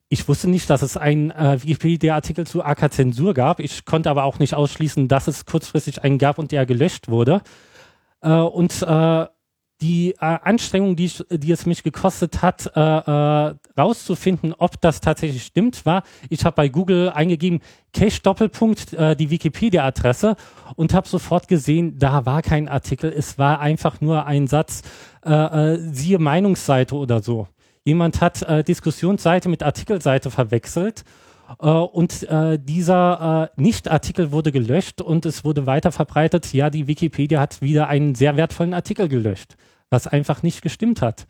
Ich wusste nicht, dass es einen äh, Wikipedia-Artikel zu AK-Zensur gab. Ich konnte aber auch nicht ausschließen, dass es kurzfristig einen gab und der gelöscht wurde. Äh, und die äh, Anstrengung, die, ich, die es mich gekostet hat, äh, äh, rauszufinden, ob das tatsächlich stimmt, war, ich habe bei Google eingegeben, Cache Doppelpunkt, äh, die Wikipedia-Adresse und habe sofort gesehen, da war kein Artikel, es war einfach nur ein Satz, äh, äh, siehe Meinungsseite oder so. Jemand hat äh, Diskussionsseite mit Artikelseite verwechselt äh, und äh, dieser äh, Nicht-Artikel wurde gelöscht und es wurde weiter verbreitet, ja, die Wikipedia hat wieder einen sehr wertvollen Artikel gelöscht, was einfach nicht gestimmt hat.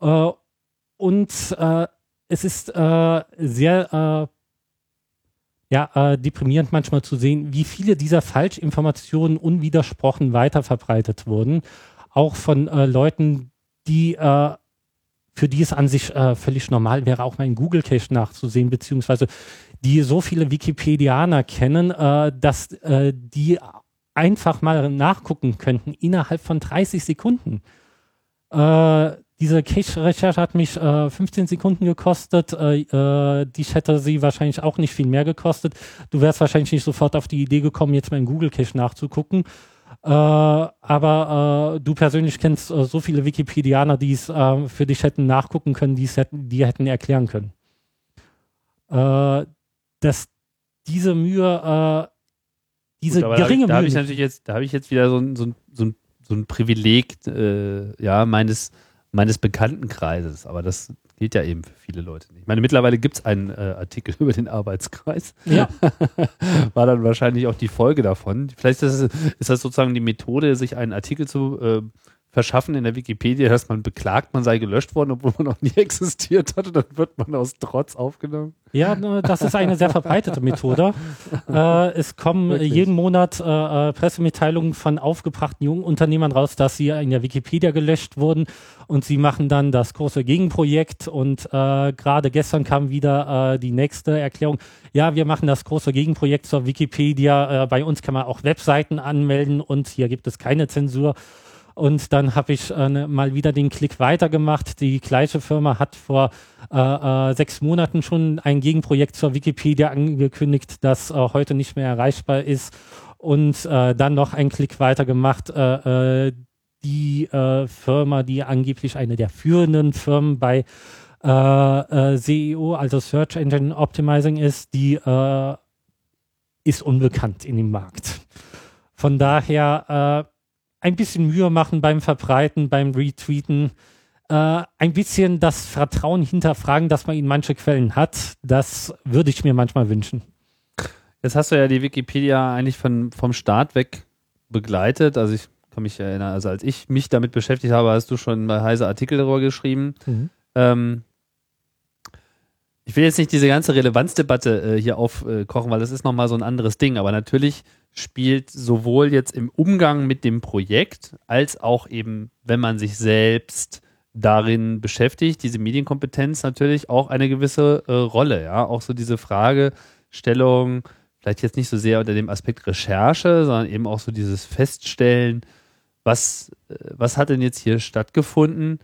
Äh, und äh, es ist äh, sehr ja, deprimierend manchmal zu sehen, wie viele dieser Falschinformationen unwidersprochen weiterverbreitet wurden, auch von Leuten, die für die es an sich äh, völlig normal wäre, auch mal in Google Cache nachzusehen, beziehungsweise die so viele Wikipedianer kennen, äh, dass äh, die einfach mal nachgucken könnten innerhalb von 30 Sekunden. Äh, diese Cache-Recherche hat mich äh, 15 Sekunden gekostet. Äh, äh, dich hätte sie wahrscheinlich auch nicht viel mehr gekostet. Du wärst wahrscheinlich nicht sofort auf die Idee gekommen, jetzt mal in Google Cache nachzugucken. Äh, aber äh, du persönlich kennst so viele Wikipedianer, die es für dich hätten nachgucken können, die es hätten, dir hätten erklären können. Dass diese Mühe, diese Gut, geringe da hab ich, da Mühe. Hab ich natürlich jetzt, da habe ich jetzt wieder so ein, so ein, so ein, so ein Privileg, ja, meines, meines Bekanntenkreises. Aber das gilt ja eben für viele Leute nicht. Ich meine, mittlerweile gibt es einen äh, Artikel über den Arbeitskreis. Ja. War dann wahrscheinlich auch die Folge davon. Vielleicht ist das, ist das sozusagen die Methode, sich einen Artikel zu äh, verschaffen in der Wikipedia, dass man beklagt, man sei gelöscht worden, obwohl man noch nie existiert hatte, dann wird man aus Trotz aufgenommen. Ja, das ist eine sehr verbreitete Methode. Äh, es kommen Wirklich? jeden Monat äh, äh, Pressemitteilungen von aufgebrachten jungen Unternehmern raus, dass sie in der Wikipedia gelöscht wurden und sie machen dann das große Gegenprojekt und äh, gerade gestern kam wieder äh, die nächste Erklärung. Ja, wir machen das große Gegenprojekt zur Wikipedia. Äh, bei uns kann man auch Webseiten anmelden und hier gibt es keine Zensur. Und dann habe ich äh, ne, mal wieder den Klick weitergemacht. Die gleiche Firma hat vor äh, äh, sechs Monaten schon ein Gegenprojekt zur Wikipedia angekündigt, das äh, heute nicht mehr erreichbar ist. Und äh, dann noch einen Klick weiter gemacht. Äh, die Firma, die angeblich eine der führenden Firmen bei äh, SEO, also Search Engine Optimizing ist, die ist unbekannt in dem Markt. Von daher ein bisschen Mühe machen beim Verbreiten, beim Retweeten, äh, ein bisschen das Vertrauen hinterfragen, dass man in manche Quellen hat. Das würde ich mir manchmal wünschen. Jetzt hast du ja die Wikipedia eigentlich von, vom Start weg begleitet. Also ich kann mich erinnern, also als ich mich damit beschäftigt habe, hast du schon bei Heise Artikel darüber geschrieben. Mhm. Ähm, ich will jetzt nicht diese ganze Relevanzdebatte äh, hier aufkochen, weil das ist nochmal so ein anderes Ding. Aber natürlich spielt sowohl jetzt im Umgang mit dem Projekt als auch eben, wenn man sich selbst darin beschäftigt, diese Medienkompetenz natürlich auch eine gewisse äh, Rolle. Ja, auch so diese Fragestellung, vielleicht jetzt nicht so sehr unter dem Aspekt Recherche, sondern eben auch so dieses Feststellen, was, äh, was hat denn jetzt hier stattgefunden?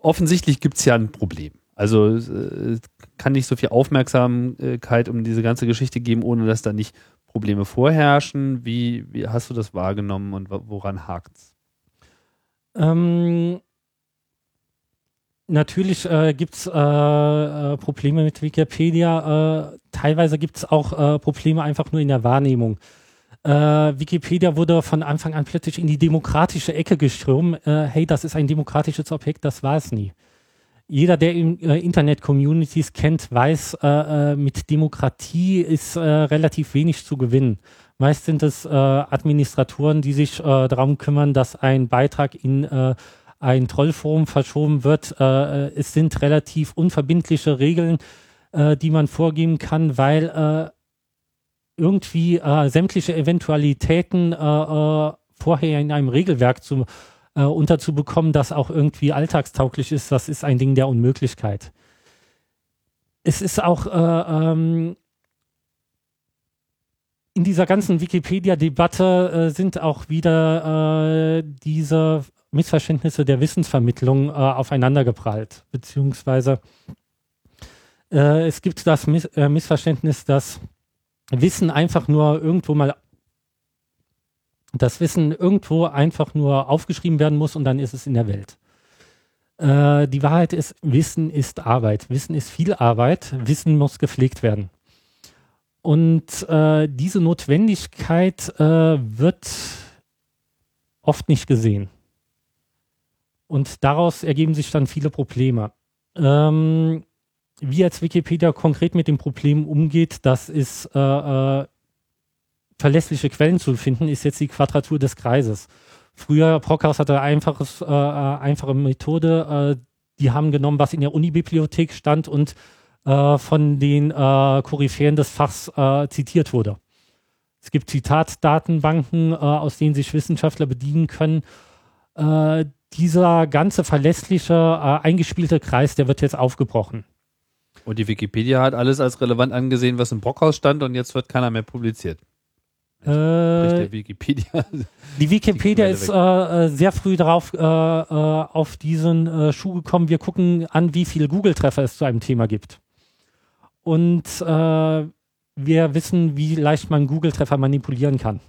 Offensichtlich gibt es ja ein Problem. Also äh, kann nicht so viel Aufmerksamkeit um diese ganze Geschichte geben, ohne dass da nicht Probleme vorherrschen? Wie, wie hast du das wahrgenommen und woran hakt es? Ähm, natürlich äh, gibt es äh, äh, Probleme mit Wikipedia. Äh, teilweise gibt es auch äh, Probleme einfach nur in der Wahrnehmung. Äh, Wikipedia wurde von Anfang an plötzlich in die demokratische Ecke geschoben. hey, das ist ein demokratisches Objekt, das war es nie jeder, der in, äh, Internet-Communities kennt, weiß, äh, äh, mit Demokratie ist äh, relativ wenig zu gewinnen. Meist sind es äh, Administratoren, die sich äh, darum kümmern, dass ein Beitrag in ein Trollforum verschoben wird. Es sind relativ unverbindliche Regeln, die man vorgeben kann, weil irgendwie sämtliche Eventualitäten vorher in einem Regelwerk zu äh, unterzubekommen, das auch irgendwie alltagstauglich ist, das ist ein Ding der Unmöglichkeit. Es ist auch äh, ähm, in dieser ganzen Wikipedia-Debatte äh, sind auch wieder äh, diese Missverständnisse der Wissensvermittlung äh, aufeinandergeprallt, beziehungsweise äh, es gibt das Miss Missverständnis, dass Wissen einfach nur irgendwo mal das Wissen irgendwo einfach nur aufgeschrieben werden muss und dann ist es in der Welt. Äh, die Wahrheit ist, Wissen ist Arbeit. Wissen ist viel Arbeit. Wissen muss gepflegt werden. Und äh, diese Notwendigkeit äh, wird oft nicht gesehen. Und daraus ergeben sich dann viele Probleme. Ähm, wie jetzt Wikipedia konkret mit dem Problem umgeht, das ist äh, äh, verlässliche Quellen zu finden, ist jetzt die Quadratur des Kreises. Früher, Brockhaus hatte einfaches, äh, äh, einfache Methode, äh, die haben genommen, was in der Unibibliothek stand und äh, von den äh, Koryphäen des Fachs äh, zitiert wurde. Es gibt Zitatdatenbanken, aus denen sich Wissenschaftler bedienen können. Dieser ganze verlässliche, eingespielte Kreis, der wird jetzt aufgebrochen. Und die Wikipedia hat alles als relevant angesehen, was im Brockhaus stand und jetzt wird keiner mehr publiziert. Äh, Wikipedia. Die Wikipedia ist äh, äh, sehr früh darauf äh, äh, auf diesen äh, Schuh gekommen. Wir gucken an, wie viele Google-Treffer es zu einem Thema gibt. Und wir wissen, wie leicht man Google-Treffer manipulieren kann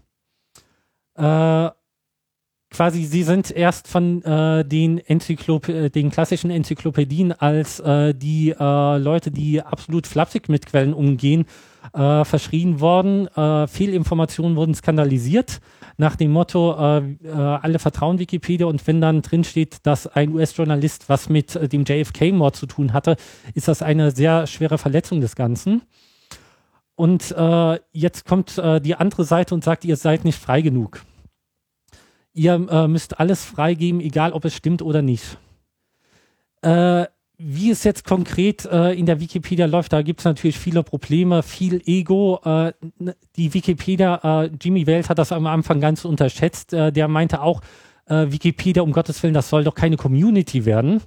quasi, sie sind erst von äh, den, Enzyklop den klassischen Enzyklopädien als äh, die äh, Leute, die absolut flapsig mit Quellen umgehen, äh, verschrien worden. Äh, Fehlinformationen wurden skandalisiert nach dem Motto, äh, äh, alle vertrauen Wikipedia und wenn dann drin steht, dass ein US-Journalist was mit äh, dem JFK-Mord zu tun hatte, ist das eine sehr schwere Verletzung des Ganzen. Und äh, jetzt kommt äh, die andere Seite und sagt, ihr seid nicht frei genug ihr äh, müsst alles freigeben, egal ob es stimmt oder nicht. Äh, wie es jetzt konkret äh, in der Wikipedia läuft, da gibt es natürlich viele Probleme, viel Ego. Äh, die Wikipedia, äh, Jimmy Welt hat das am Anfang ganz unterschätzt. Äh, der meinte auch, Wikipedia, um Gottes Willen, das soll doch keine Community werden.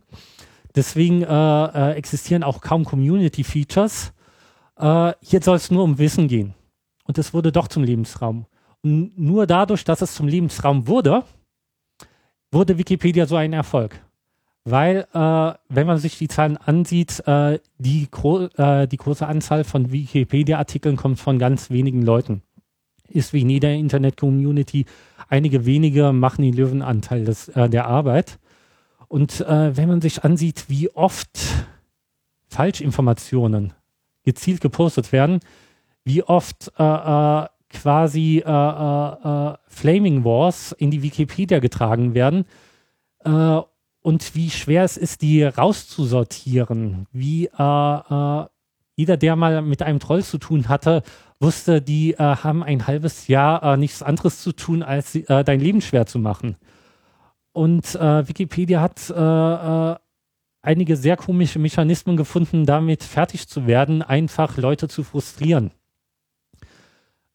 Deswegen existieren auch kaum Community-Features. hier soll es nur um Wissen gehen. Und es wurde doch zum Lebensraum nur dadurch, dass es zum Lebensraum wurde, wurde Wikipedia so ein Erfolg. Weil, äh, wenn man sich die Zahlen ansieht, äh, die, äh, die große Anzahl von Wikipedia-Artikeln kommt von ganz wenigen Leuten. Ist wie in jeder Internet-Community. Einige wenige machen den Löwenanteil des, äh, der Arbeit. Und äh, wenn man sich ansieht, wie oft Falschinformationen gezielt gepostet werden, wie oft äh, quasi äh, äh, äh, Flaming Wars in die Wikipedia getragen werden äh, und wie schwer es ist, die rauszusortieren. Wie äh, äh, jeder, der mal mit einem Troll zu tun hatte, wusste, die haben ein halbes Jahr nichts anderes zu tun, als dein Leben schwer zu machen. Und Wikipedia hat einige sehr komische Mechanismen gefunden, damit fertig zu werden, einfach Leute zu frustrieren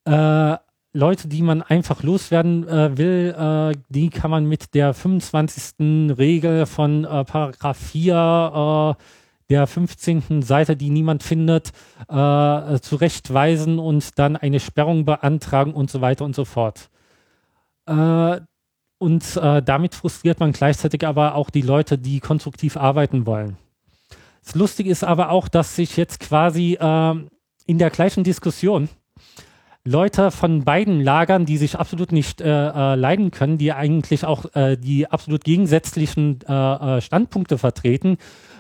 äh, Leute, die man einfach loswerden äh, will, äh, die kann man mit der 25. Regel von äh, Paragraph 4 äh, der 15. Seite, die niemand findet, äh, zurechtweisen und dann eine Sperrung beantragen und so weiter und so fort. Äh, und damit frustriert man gleichzeitig aber auch die Leute, die konstruktiv arbeiten wollen. Das Lustige ist aber auch, dass sich jetzt quasi in der gleichen Diskussion Leute von beiden Lagern, die sich absolut nicht äh, äh, leiden können, die eigentlich auch äh, die absolut gegensätzlichen äh, äh Standpunkte vertreten,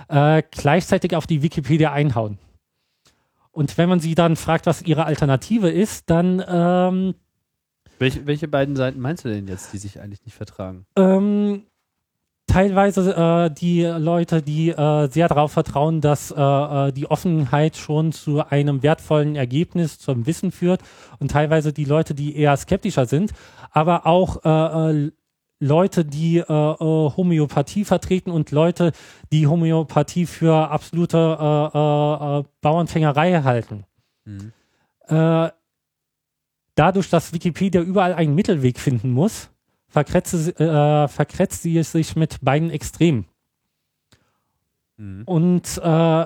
äh, gleichzeitig auf die Wikipedia einhauen. Und wenn man sie dann fragt, was ihre Alternative ist, dann ähm, welche, welche beiden Seiten meinst du denn jetzt, die sich eigentlich nicht vertragen? Ähm, teilweise äh, die Leute, die äh, sehr darauf vertrauen, dass äh, äh, die Offenheit schon zu einem wertvollen Ergebnis, zum Wissen führt und teilweise die Leute, die eher skeptischer sind, aber auch äh, äh, Leute, die äh, äh, Homöopathie vertreten und Leute, die Homöopathie für absolute äh, äh, Bauernfängerei halten. Mhm. Dadurch, dass Wikipedia überall einen Mittelweg finden muss, verkretzt, äh, verkretzt sie sich mit beiden Extremen. Mhm. Und äh,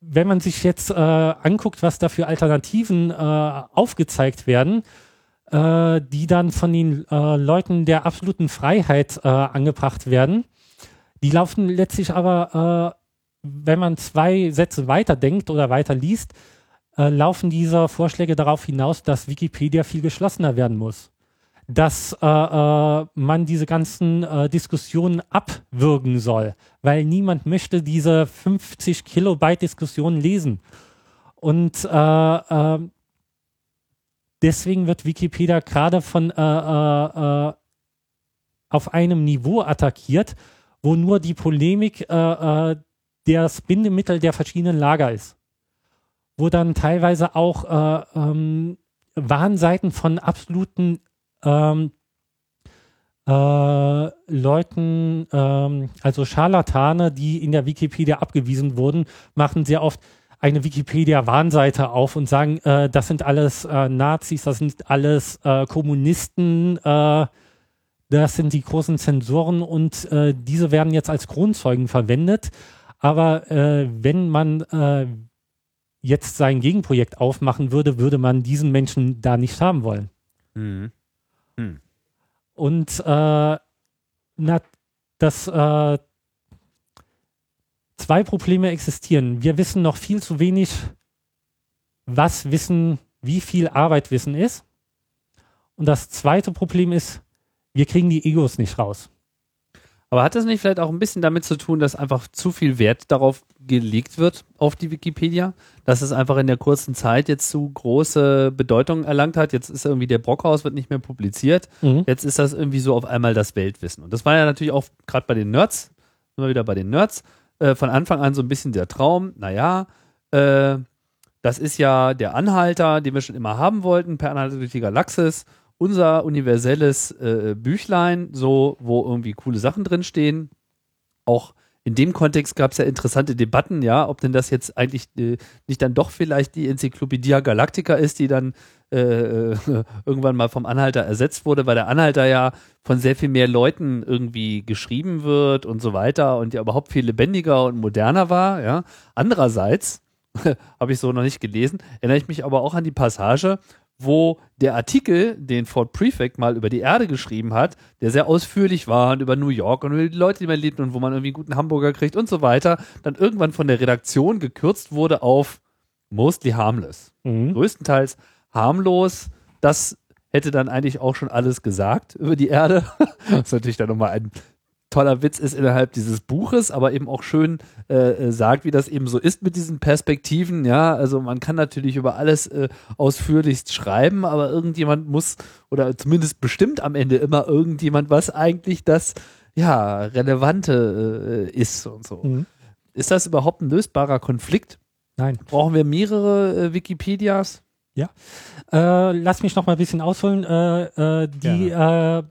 wenn man sich jetzt äh, anguckt, was da für Alternativen äh, aufgezeigt werden, äh, die dann von den äh, Leuten der absoluten Freiheit angebracht werden, die laufen letztlich aber, wenn man zwei Sätze weiterdenkt oder weiter liest, laufen diese Vorschläge darauf hinaus, dass Wikipedia viel geschlossener werden muss. Dass äh, äh, man diese ganzen äh, Diskussionen abwürgen soll, weil niemand möchte diese 50 Kilobyte Diskussionen lesen. Und äh, äh, deswegen wird Wikipedia gerade von äh, auf einem Niveau attackiert, wo nur die Polemik das Bindemittel der verschiedenen Lager ist. Wo dann teilweise auch ähm, Warnseiten von absoluten ähm, äh, Leuten, ähm, also Scharlatane, die in der Wikipedia abgewiesen wurden, machen sehr oft eine Wikipedia-Warnseite auf und sagen, äh, das sind alles äh, Nazis, das sind alles äh, Kommunisten, äh, das sind die großen Zensoren und äh, diese werden jetzt als Kronzeugen verwendet. Aber wenn man jetzt sein Gegenprojekt aufmachen würde, würde man diesen Menschen da nicht haben wollen. Mhm. Hm. Und äh, na, dass äh, zwei Probleme existieren. Wir wissen noch viel zu wenig, was Wissen, wie viel Arbeit Wissen ist. Und das zweite Problem ist, wir kriegen die Egos nicht raus. Aber hat das nicht vielleicht auch ein bisschen damit zu tun, dass einfach zu viel Wert darauf gelegt wird, auf die Wikipedia? Dass es einfach in der kurzen Zeit jetzt zu große Bedeutung erlangt hat. Jetzt ist irgendwie der Brockhaus wird nicht mehr publiziert. Mhm. Jetzt ist das irgendwie so auf einmal das Weltwissen. Und das war ja natürlich auch gerade bei den Nerds, immer wieder bei den Nerds, äh, von Anfang an so ein bisschen der Traum, naja, äh, das ist ja der Anhalter, den wir schon immer haben wollten, per Anhalter durch die Galaxis unser universelles äh, Büchlein, so wo irgendwie coole Sachen drinstehen. Auch in dem Kontext gab es ja interessante Debatten, ja, ob denn das jetzt eigentlich äh, nicht dann doch vielleicht die Enzyklopädie Galactica ist, die dann äh, äh irgendwann mal vom Anhalter ersetzt wurde, weil der Anhalter ja von sehr viel mehr Leuten irgendwie geschrieben wird und so weiter und ja überhaupt viel lebendiger und moderner war, ja. Andererseits habe ich so noch nicht gelesen, erinnere ich mich aber auch an die Passage, wo der Artikel, den Ford Prefect mal über die Erde geschrieben hat, der sehr ausführlich war und über New York und über die Leute, die man lebt und wo man irgendwie einen guten Hamburger kriegt und so weiter, dann irgendwann von der Redaktion gekürzt wurde auf mostly harmless. Mhm. Größtenteils harmlos. Das hätte dann eigentlich auch schon alles gesagt über die Erde. das ist natürlich dann nochmal ein toller Witz ist innerhalb dieses Buches, aber eben auch schön äh, äh, sagt, wie das eben so ist mit diesen Perspektiven. Ja, also man kann natürlich über alles äh, ausführlichst schreiben, aber irgendjemand muss oder zumindest bestimmt am Ende immer irgendjemand, was eigentlich das ja relevante äh, ist und so. Mhm. Ist das überhaupt ein lösbarer Konflikt? Nein. Brauchen wir mehrere äh, Wikipedias? Ja. Äh, lass mich noch mal ein bisschen ausholen. Die äh,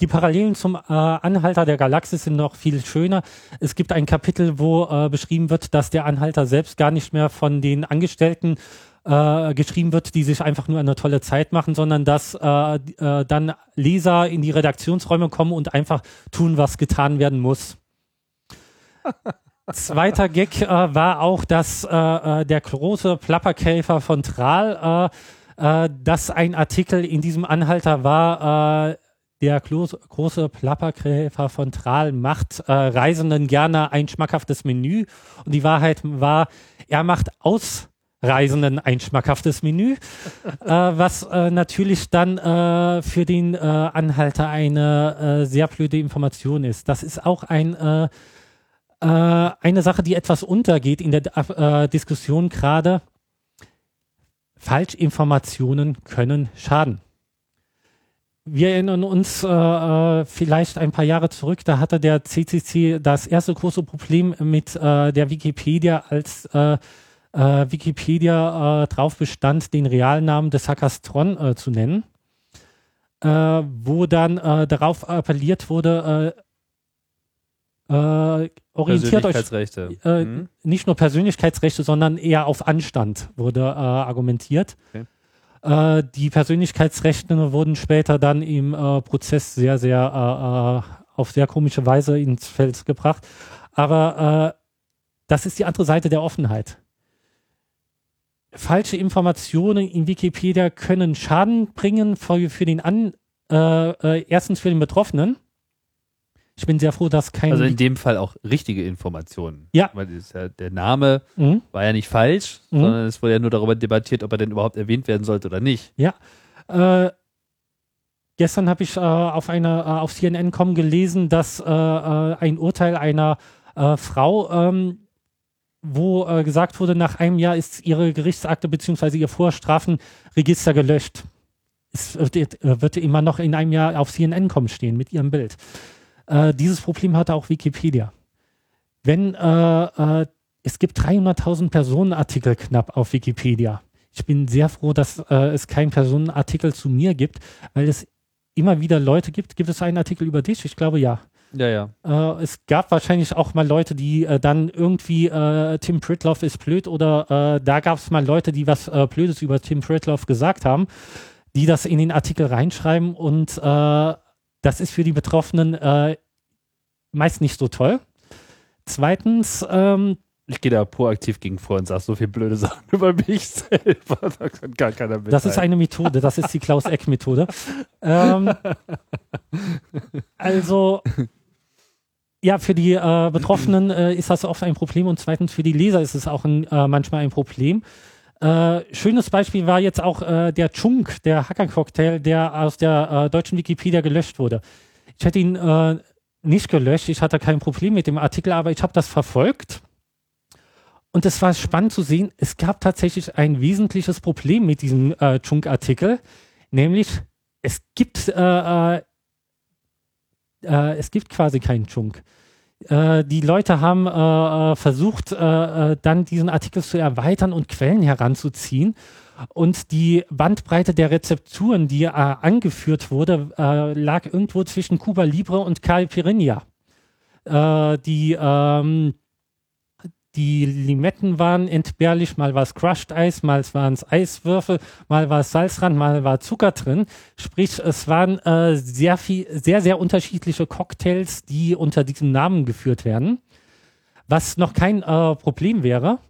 die Parallelen zum äh, Anhalter der Galaxis sind noch viel schöner. Es gibt ein Kapitel, wo äh, beschrieben wird, dass der Anhalter selbst gar nicht mehr von den Angestellten äh, geschrieben wird, die sich einfach nur eine tolle Zeit machen, sondern dass äh, äh, dann Leser in die Redaktionsräume kommen und einfach tun, was getan werden muss. Zweiter Gag äh, war auch, dass äh, äh, der große Plapperkäfer von Tral, dass ein Artikel in diesem Anhalter war, äh, der große Plappergräfer von Tral macht äh, Reisenden gerne ein schmackhaftes Menü. Und die Wahrheit war, er macht Ausreisenden ein schmackhaftes Menü, äh, was äh, natürlich dann äh, für den äh, Anhalter eine äh, sehr blöde Information ist. Das ist auch ein äh, eine Sache, die etwas untergeht in der Diskussion gerade. Falschinformationen können schaden wir erinnern uns äh, äh, vielleicht ein paar Jahre zurück, da hatte der CCC das erste große Problem mit äh, der Wikipedia, als äh, äh, Wikipedia äh, drauf bestand, den Realnamen des Hackers Tron zu nennen, wo dann darauf appelliert wurde, orientiert euch mhm. nicht nur Persönlichkeitsrechte, sondern eher auf Anstand wurde argumentiert. Okay. Äh, die Persönlichkeitsrechte wurden später dann im äh, Prozess sehr, sehr äh, äh auf sehr komische Weise ins Feld gebracht. Aber das ist die andere Seite der Offenheit. Falsche Informationen in Wikipedia können Schaden bringen für, für den An, erstens für den Betroffenen ich bin sehr froh, dass kein. Also in dem Fall auch richtige Informationen. Ja. Weil ja, der Name mhm. war ja nicht falsch, mhm. sondern es wurde ja nur darüber debattiert, ob er denn überhaupt erwähnt werden sollte oder nicht. Ja. Äh, gestern habe ich äh, auf einer äh, auf CNN.com gelesen, dass äh, äh, ein Urteil einer äh, Frau, ähm, wo äh, gesagt wurde, nach einem Jahr ist ihre Gerichtsakte bzw. ihr Vorstrafenregister gelöscht. Es wird, wird, immer noch in einem Jahr auf CNN.com stehen mit ihrem Bild. Dieses Problem hatte auch Wikipedia. Wenn es gibt 300.000 Personenartikel knapp auf Wikipedia. Ich bin sehr froh, dass es keinen Personenartikel zu mir gibt, weil es immer wieder Leute gibt. Gibt es einen Artikel über dich? Ich glaube ja. Ja, ja. Äh, es gab wahrscheinlich auch mal Leute, die äh, dann irgendwie äh, Tim Pritloff ist blöd oder äh, da gab es mal Leute, die was äh, Blödes über Tim Pritloff gesagt haben, die das in den Artikel reinschreiben und äh, das ist für die Betroffenen meist nicht so toll. Zweitens, ähm, ich gehe da proaktiv gegen vor und sage so viele blöde Sachen über mich selber. Da kann gar keiner mit. Das ist eine Methode, das ist die Klaus-Eck-Methode. ähm, also, ja, für die äh, Betroffenen äh, ist das oft ein Problem und zweitens für die Leser ist es auch ein, äh, manchmal ein Problem. Äh, schönes Beispiel war jetzt auch äh, der Chunk, der Hacker-Cocktail, der aus der äh, deutschen Wikipedia gelöscht wurde. Ich hätte ihn nicht gelöscht, ich hatte kein Problem mit dem Artikel, aber ich habe das verfolgt und es war spannend zu sehen, es gab tatsächlich ein wesentliches Problem mit diesem äh, Chunk-Artikel, nämlich es gibt, äh, äh, äh es gibt quasi keinen Chunk. Äh, die Leute haben äh, versucht, dann diesen Artikel zu erweitern und Quellen heranzuziehen. Und die Bandbreite der Rezepturen, die angeführt wurde, lag irgendwo zwischen Cuba Libre und Carl Pirinha. die ähm, die Limetten waren entbehrlich, mal war es Crushed Eis, mal waren es Eiswürfel, mal war es Salzrand, mal war Zucker drin. Sprich, es waren äh, sehr viel, sehr, sehr unterschiedliche Cocktails, die unter diesem Namen geführt werden. Was noch kein äh, Problem wäre.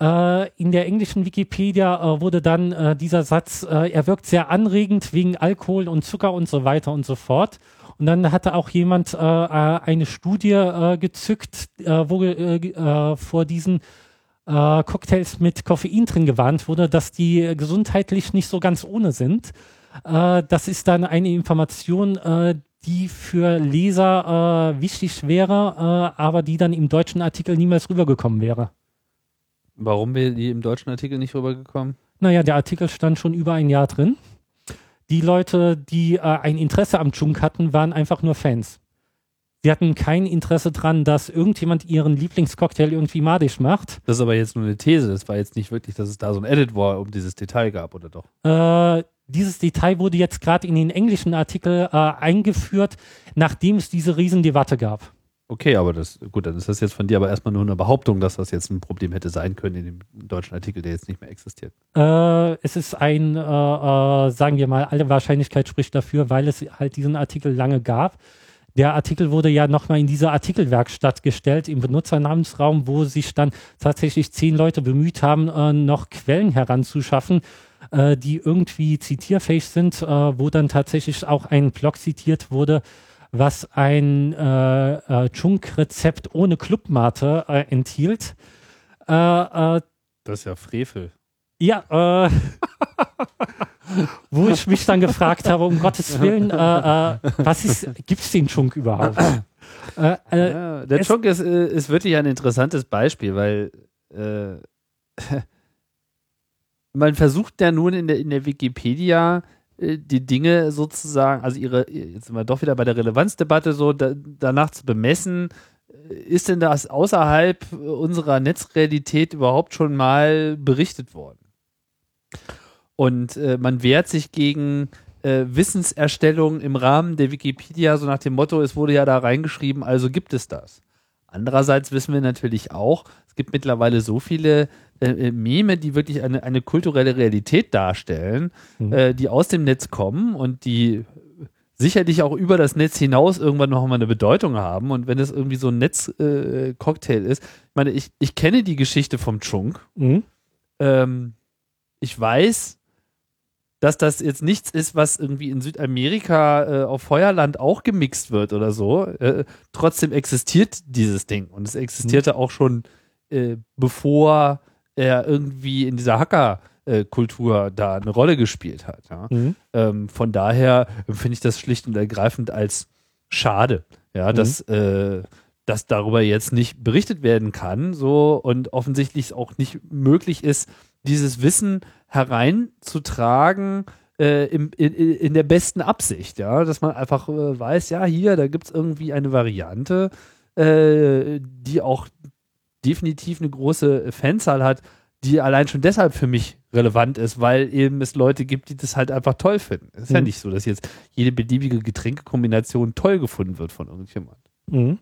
Äh, in der englischen Wikipedia äh, wurde dann äh, dieser Satz, äh, er wirkt sehr anregend wegen Alkohol und Zucker und so weiter und so fort. Und dann hatte auch jemand äh, äh eine Studie äh, gezückt, äh, wo äh, vor diesen Cocktails mit Koffein drin gewarnt wurde, dass die gesundheitlich nicht so ganz ohne sind. Das ist dann eine Information, die für Leser wichtig wäre, aber die dann im deutschen Artikel niemals rübergekommen wäre. Warum wäre die im deutschen Artikel nicht rübergekommen? Naja, der Artikel stand schon über ein Jahr drin. Die Leute, die äh, ein Interesse am Chunk hatten, waren einfach nur Fans. Sie hatten kein Interesse dran, dass irgendjemand ihren Lieblingscocktail irgendwie madisch macht. Das ist aber jetzt nur eine These. Das war jetzt nicht wirklich, dass es da so ein Edit war, um dieses Detail gab, oder doch? Äh, dieses Detail wurde jetzt gerade in den englischen Artikel äh, eingeführt, nachdem es diese Riesendebatte gab. Okay, aber das, gut, dann ist das jetzt von dir aber erstmal nur eine Behauptung, dass das jetzt ein Problem hätte sein können in dem deutschen Artikel, der jetzt nicht mehr existiert. Äh, es ist ein, äh, äh, sagen wir mal, alle Wahrscheinlichkeit spricht dafür, weil es halt diesen Artikel lange gab. Der Artikel wurde ja nochmal in dieser Artikelwerkstatt gestellt, im Benutzernamensraum, wo sich dann tatsächlich zehn Leute bemüht haben, äh, noch Quellen heranzuschaffen, äh, die irgendwie zitierfähig sind, äh, wo dann tatsächlich auch ein Blog zitiert wurde, was ein äh, äh, Chunk-Rezept ohne Clubmate äh, enthielt. Äh, äh, das ist ja Frevel. Ja, äh, wo ich mich dann gefragt habe, um Gottes Willen, was ist, gibt es den Chunk überhaupt? Ja, der Chunk ist, ist wirklich ein interessantes Beispiel, weil man versucht ja nun in der, in der Wikipedia äh, die Dinge sozusagen, also ihre, jetzt sind wir doch wieder bei der Relevanzdebatte so, da, danach zu bemessen, äh, ist denn das außerhalb unserer Netzrealität überhaupt schon mal berichtet worden? Und äh, man wehrt sich gegen äh, Wissenserstellung im Rahmen der Wikipedia, so nach dem Motto, es wurde ja da reingeschrieben, also gibt es das. Andererseits wissen wir natürlich auch, es gibt mittlerweile so viele äh, äh, Meme, die wirklich eine, eine kulturelle Realität darstellen, mhm. äh, die aus dem Netz kommen und die sicherlich auch über das Netz hinaus irgendwann noch mal eine Bedeutung haben. Und wenn es irgendwie so ein Netz-Cocktail äh, ist, ich meine, ich, ich kenne die Geschichte vom Chunk. Mhm. Ähm, ich weiß, dass das jetzt nichts ist, was irgendwie in Südamerika äh, auf Feuerland auch gemixt wird oder so. Äh, trotzdem existiert dieses Ding und es existierte mhm. auch schon äh, bevor er irgendwie in dieser Hacker Kultur da eine Rolle gespielt hat. Ja? Mhm. Ähm, von daher finde ich das schlicht und ergreifend als schade, ja, mhm. dass, äh, dass darüber jetzt nicht berichtet werden kann, so und offensichtlich auch nicht möglich ist, dieses Wissen hereinzutragen, äh, im, in, in, der besten Absicht, ja, dass man einfach äh, weiß, ja, hier, da gibt es irgendwie eine Variante, äh, die auch definitiv eine große Fanzahl hat, die allein schon deshalb für mich relevant ist, weil eben es Leute gibt, die das halt einfach toll finden. Es ist mhm. ja nicht so, dass jetzt jede beliebige Getränkekombination toll gefunden wird von irgendjemand. Mhm.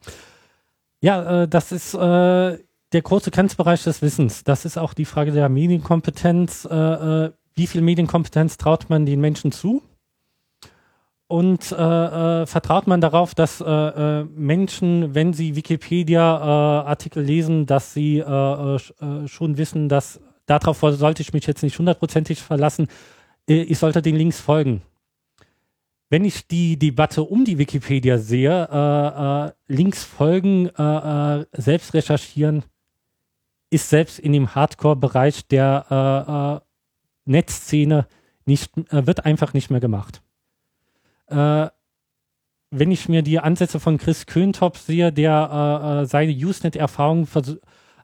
Ja, äh, das ist äh, der große Grenzbereich des Wissens. Das ist auch die Frage der Medienkompetenz. Äh, äh wie viel Medienkompetenz traut man den Menschen zu? Und äh, äh, vertraut man darauf, dass äh, äh Menschen, wenn sie Wikipedia-Artikel lesen, dass sie äh, äh, schon wissen, dass darauf sollte ich mich jetzt nicht hundertprozentig verlassen, ich sollte den Links folgen. Wenn ich die Debatte um die Wikipedia sehe, Links folgen, selbst recherchieren, ist selbst in dem Hardcore-Bereich der Netzszene nicht, wird einfach nicht mehr gemacht. Äh, wenn ich mir die Ansätze von Chris Köntop sehe, der äh, äh seine Usenet-Erfahrung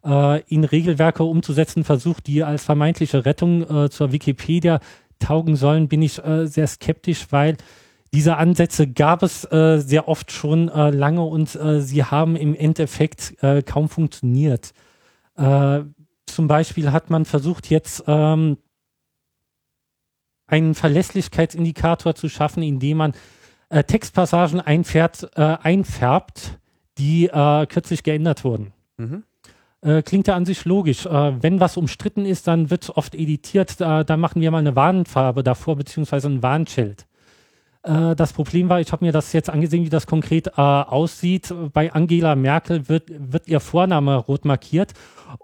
äh, in Regelwerke umzusetzen versucht, die als vermeintliche Rettung äh, zur Wikipedia taugen sollen, bin ich sehr skeptisch, weil diese Ansätze gab es sehr oft schon lange und sie haben im Endeffekt kaum funktioniert. zum Beispiel hat man versucht, jetzt ähm, einen Verlässlichkeitsindikator zu schaffen, indem man äh, Textpassagen einfährt, äh, einfärbt, die äh, kürzlich geändert wurden. Mhm. Äh, klingt ja an sich logisch. Äh, wenn was umstritten ist, dann wird oft editiert. da machen wir mal eine Warnfarbe davor, beziehungsweise ein Warnschild. Äh, das Problem war, ich habe mir das jetzt angesehen, wie das konkret aussieht. Bei Angela Merkel wird, wird ihr Vorname rot markiert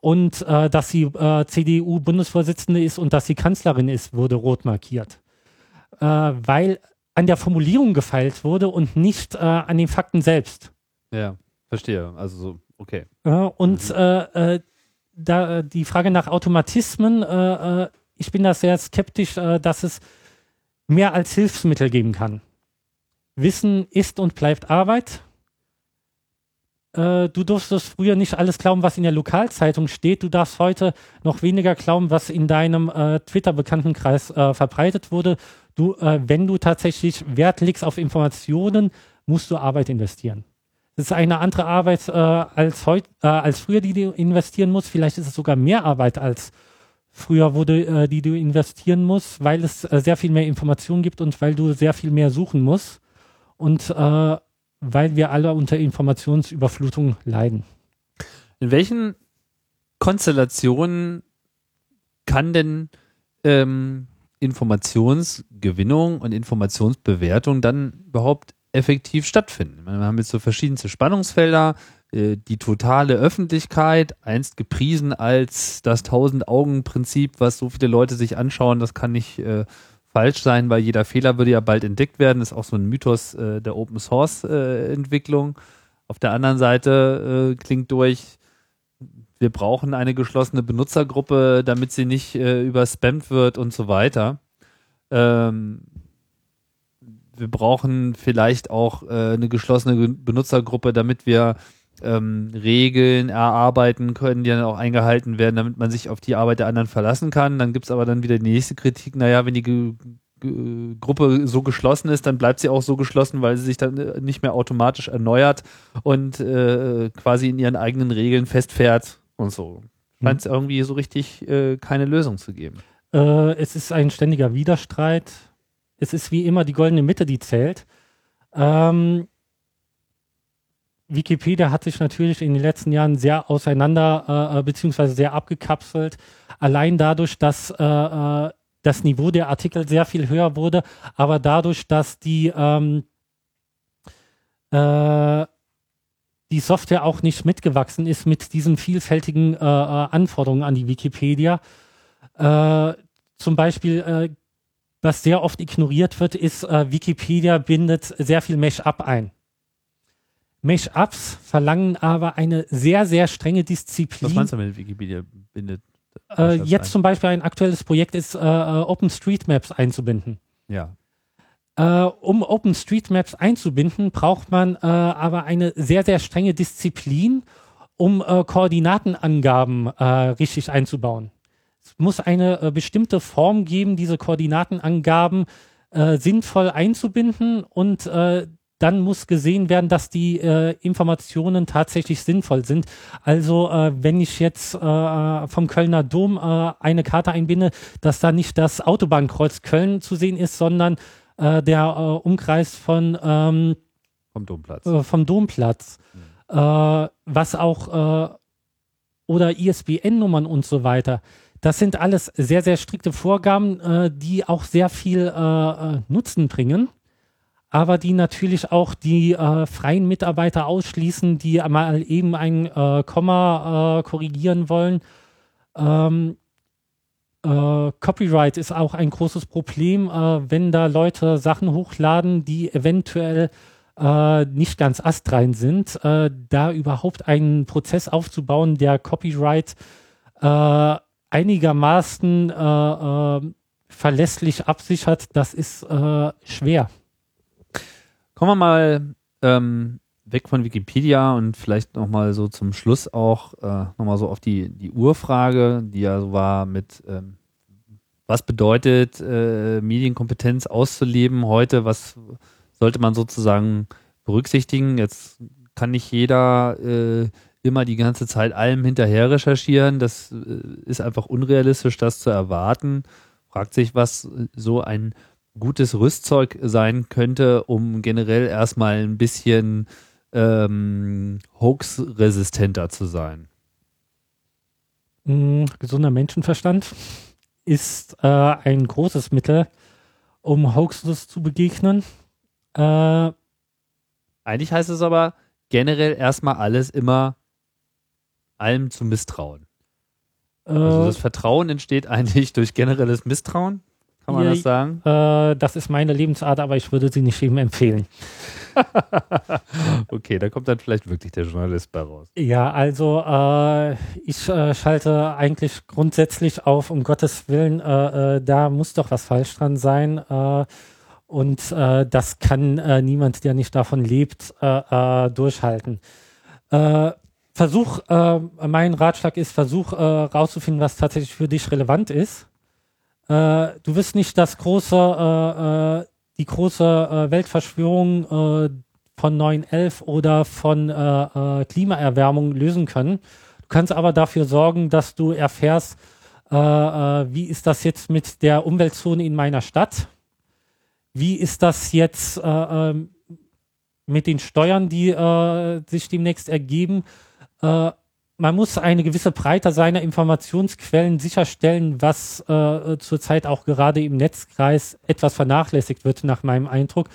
und äh, dass sie äh, CDU-Bundesvorsitzende ist und dass sie Kanzlerin ist, wurde rot markiert. Äh, weil an der Formulierung gefeilt wurde und nicht äh, an den Fakten selbst. Ja, verstehe. Also so, okay. und mhm. Äh, äh, da die Frage nach Automatismen, ich bin da sehr skeptisch, dass es mehr als Hilfsmittel geben kann. Wissen ist und bleibt Arbeit äh, du durftest früher nicht alles glauben, was in der Lokalzeitung steht. Du darfst heute noch weniger glauben, was in deinem äh, Twitter-Bekanntenkreis äh, verbreitet wurde. Du, äh, wenn du tatsächlich Wert legst auf Informationen, musst du Arbeit investieren. Das ist eine andere Arbeit äh, als, heut, äh, als früher, die du investieren musst. Vielleicht ist es sogar mehr Arbeit als früher wurde, die du investieren musst, weil es sehr viel mehr Informationen gibt und weil du sehr viel mehr suchen musst. Und äh, weil wir alle unter Informationsüberflutung leiden. In welchen Konstellationen kann denn ähm, Informationsgewinnung und Informationsbewertung dann überhaupt effektiv stattfinden? wir haben jetzt so verschiedenste Spannungsfelder, äh, die totale Öffentlichkeit, einst gepriesen als das Tausend-Augen-Prinzip, was so viele Leute sich anschauen, das kann nicht äh, falsch sein, weil jeder Fehler würde ja bald entdeckt werden. Das ist auch so ein Mythos äh, der Open Source äh. Auf der anderen Seite äh, klingt durch, wir brauchen eine geschlossene Benutzergruppe, damit sie nicht äh, überspammt wird und so weiter. Ähm, wir brauchen vielleicht auch äh, eine geschlossene Benutzergruppe, damit wir ähm, Regeln erarbeiten können, die dann auch eingehalten werden, damit man sich auf die Arbeit der anderen verlassen kann. Dann gibt es aber dann wieder die nächste Kritik, naja, wenn die Ge Ge Gruppe so geschlossen ist, dann bleibt sie auch so geschlossen, weil sie sich dann äh, nicht mehr automatisch erneuert und äh, quasi in ihren eigenen Regeln festfährt und so. Scheint es mhm. irgendwie so richtig äh, keine Lösung zu geben. Äh, es ist ein ständiger Widerstreit. Es ist wie immer die goldene Mitte, die zählt. Ähm, Wikipedia hat sich natürlich in den letzten Jahren sehr auseinander äh, äh, beziehungsweise sehr abgekapselt. Allein dadurch, dass äh, äh, das Niveau der Artikel sehr viel höher wurde, aber dadurch, dass die ähm, äh, die Software auch nicht mitgewachsen ist mit diesen vielfältigen äh, äh Anforderungen an die Wikipedia. Äh, zum Beispiel, äh, was sehr oft ignoriert wird, ist, äh, Wikipedia bindet sehr viel Mesh-up ein. Mesh-Ups verlangen aber eine sehr, sehr strenge Disziplin. Was meinst du mit Wikipedia bindet? Äh, jetzt zum Beispiel ein aktuelles Projekt ist, äh, äh OpenStreetMaps einzubinden. Ja. Äh, um OpenStreetMaps einzubinden, braucht man äh, aber eine sehr, sehr strenge Disziplin, um äh, Koordinatenangaben richtig einzubauen. Es muss eine bestimmte Form geben, diese Koordinatenangaben sinnvoll einzubinden und dann muss gesehen werden, dass die äh, Informationen tatsächlich sinnvoll sind. Also äh, wenn ich jetzt äh, vom Kölner Dom äh, eine Karte einbinde, dass da nicht das Autobahnkreuz Köln zu sehen ist, sondern äh, der äh, Umkreis von ähm, vom Domplatz. vom Domplatz. Mhm. was auch oder ISBN-Nummern und so weiter. Das sind alles sehr, sehr strikte Vorgaben, die auch sehr viel Nutzen bringen aber die natürlich auch die äh, freien Mitarbeiter ausschließen, die mal eben ein äh, Komma äh, korrigieren wollen. Ähm, äh, Copyright ist auch ein großes Problem, äh, wenn da Leute Sachen hochladen, die eventuell äh, nicht ganz astrein sind, da überhaupt einen Prozess aufzubauen, der Copyright einigermaßen verlässlich absichert, das ist schwer. Kommen wir mal ähm, weg von Wikipedia und vielleicht nochmal so zum Schluss auch äh, nochmal so auf die, die Urfrage, die ja so war mit, ähm, was bedeutet äh, Medienkompetenz auszuleben heute, was sollte man sozusagen berücksichtigen? Jetzt kann nicht jeder äh, immer die ganze Zeit allem hinterher recherchieren. Das äh, ist einfach unrealistisch, das zu erwarten. Fragt sich, was so ein gutes Rüstzeug sein könnte, um generell erstmal ein bisschen ähm, hoax-resistenter zu sein? Mm, gesunder Menschenverstand ist äh, ein großes Mittel, um Hoaxes zu begegnen. Äh, Eigentlich heißt es aber generell erstmal alles immer allem zu misstrauen. also äh, das Vertrauen entsteht eigentlich durch generelles Misstrauen. Kann man das sagen? Äh, das ist meine Lebensart, aber ich würde sie nicht jedem empfehlen. okay, da kommt dann vielleicht wirklich der Journalist bei raus. Ja, also äh, ich äh, schalte eigentlich grundsätzlich auf, um Gottes Willen, äh, äh, da muss doch was falsch dran sein. Äh, und das kann niemand, der nicht davon lebt, durchhalten. Versuch, mein Ratschlag ist, versuch rauszufinden, was tatsächlich für dich relevant ist äh, du wirst nicht das große, äh, äh, die große äh, Weltverschwörung äh, von 911 oder von Klimaerwärmung lösen können. Du kannst aber dafür sorgen, dass du erfährst, äh, äh, wie ist das jetzt mit der Umweltzone in meiner Stadt? Wie ist das jetzt äh, äh, mit den Steuern, die sich demnächst ergeben? Man muss eine gewisse Breite seiner Informationsquellen sicherstellen, was äh, zurzeit auch gerade im Netzkreis etwas vernachlässigt wird, nach meinem Eindruck.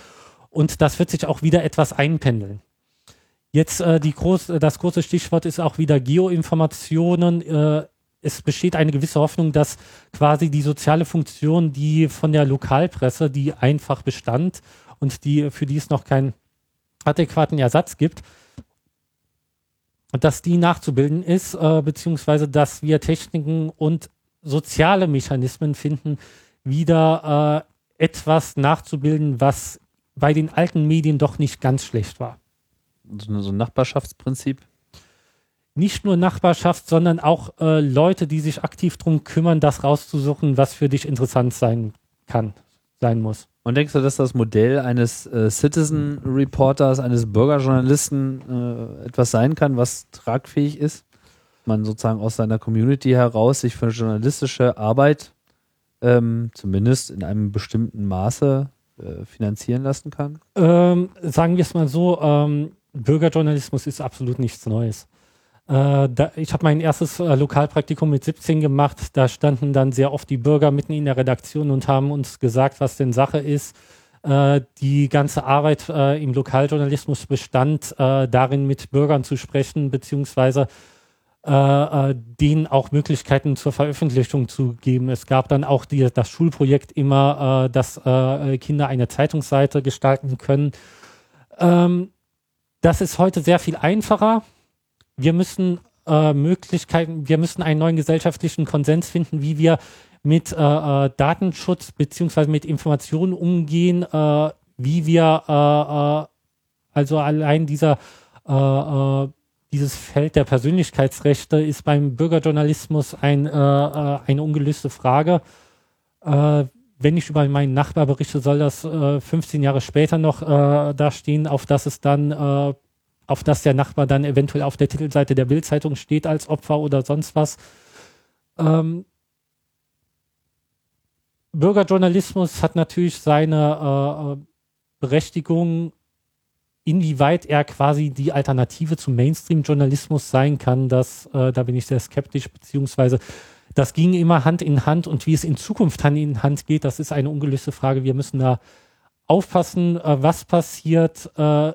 Und das wird sich auch wieder etwas einpendeln. Jetzt äh, die groß, das große Stichwort ist auch wieder Geoinformationen. Äh, es besteht eine gewisse Hoffnung, dass quasi die soziale Funktion, die von der Lokalpresse, die einfach bestand und die für die es noch keinen adäquaten Ersatz gibt, dass die nachzubilden ist, äh, beziehungsweise dass wir Techniken und soziale Mechanismen finden, wieder äh, etwas nachzubilden, was bei den alten Medien doch nicht ganz schlecht war. So, so ein Nachbarschaftsprinzip? Nicht nur Nachbarschaft, sondern auch äh, Leute, die sich aktiv darum kümmern, das rauszusuchen, was für dich interessant sein kann, sein muss. Und denkst du, dass das Modell eines äh, Citizen Reporters, eines Bürgerjournalisten äh, etwas sein kann, was tragfähig ist? Man sozusagen aus seiner Community heraus sich für journalistische Arbeit ähm, zumindest in einem bestimmten Maße äh, finanzieren lassen kann? Ähm, sagen wir es mal so, ähm, Bürgerjournalismus ist absolut nichts Neues. Äh, da, ich habe mein erstes äh, Lokalpraktikum mit 17 gemacht. Da standen dann sehr oft die Bürger mitten in der Redaktion und haben uns gesagt, was denn Sache ist. Äh, die ganze Arbeit äh, im Lokaljournalismus bestand äh, darin, mit Bürgern zu sprechen, beziehungsweise äh, denen auch Möglichkeiten zur Veröffentlichung zu geben. Es gab dann auch die, das Schulprojekt immer, dass Kinder eine Zeitungsseite gestalten können. Ähm, das ist heute sehr viel einfacher wir müssen äh, äh, Möglichkeiten, wir müssen einen neuen gesellschaftlichen Konsens finden, wie wir mit äh, äh Datenschutz beziehungsweise mit Informationen umgehen, äh, wie wir äh, also allein dieser dieses Feld der Persönlichkeitsrechte ist beim Bürgerjournalismus ein, eine ungelöste Frage. Wenn ich über meinen Nachbar berichte, soll das äh, 15 Jahre später noch äh, da stehen, auf das es dann, äh, auf das der Nachbar dann eventuell auf der Titelseite der Bildzeitung steht als Opfer oder sonst was. Ähm, Bürgerjournalismus hat natürlich seine äh, Berechtigung, inwieweit er quasi die Alternative zum Mainstream-Journalismus sein kann, das, äh, da bin ich sehr skeptisch, beziehungsweise das ging immer Hand in Hand und wie es in Zukunft Hand in Hand geht, das ist eine ungelöste Frage. Wir müssen da aufpassen, äh, was passiert. Äh,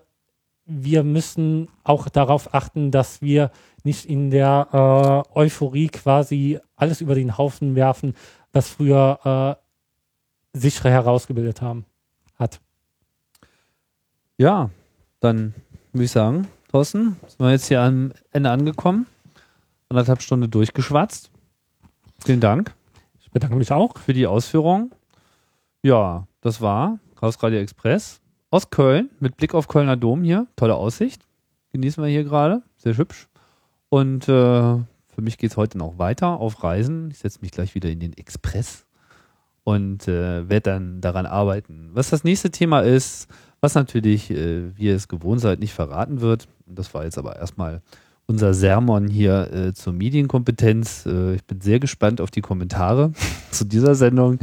wir müssen auch darauf achten, dass wir nicht in der äh, Euphorie quasi alles über den Haufen werfen, was früher äh, sichere herausgebildet haben, hat. Ja, dann würde ich sagen, Thorsten, sind wir jetzt hier am Ende angekommen. Anderthalb Stunden durchgeschwatzt. Vielen Dank. Ich bedanke mich auch. Für die Ausführung. Ja, das war Chaos Radio Express aus Köln mit Blick auf Kölner Dom hier. Tolle Aussicht. Genießen wir hier gerade. Sehr hübsch. Und äh, für mich geht es heute noch weiter auf Reisen. Ich setze mich gleich wieder in den Express und äh, werde dann daran arbeiten. Was das nächste Thema ist, was natürlich, äh, wie ihr es gewohnt seid, nicht verraten wird. Das war jetzt aber erstmal unser Sermon hier äh, zur Medienkompetenz. Äh, ich bin sehr gespannt auf die Kommentare zu dieser Sendung,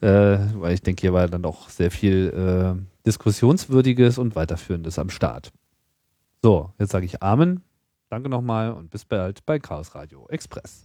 äh, weil ich denke, hier war dann auch sehr viel äh, Diskussionswürdiges und Weiterführendes am Start. So, jetzt sage ich Amen. Danke nochmal und bis bald bei Chaos Radio Express.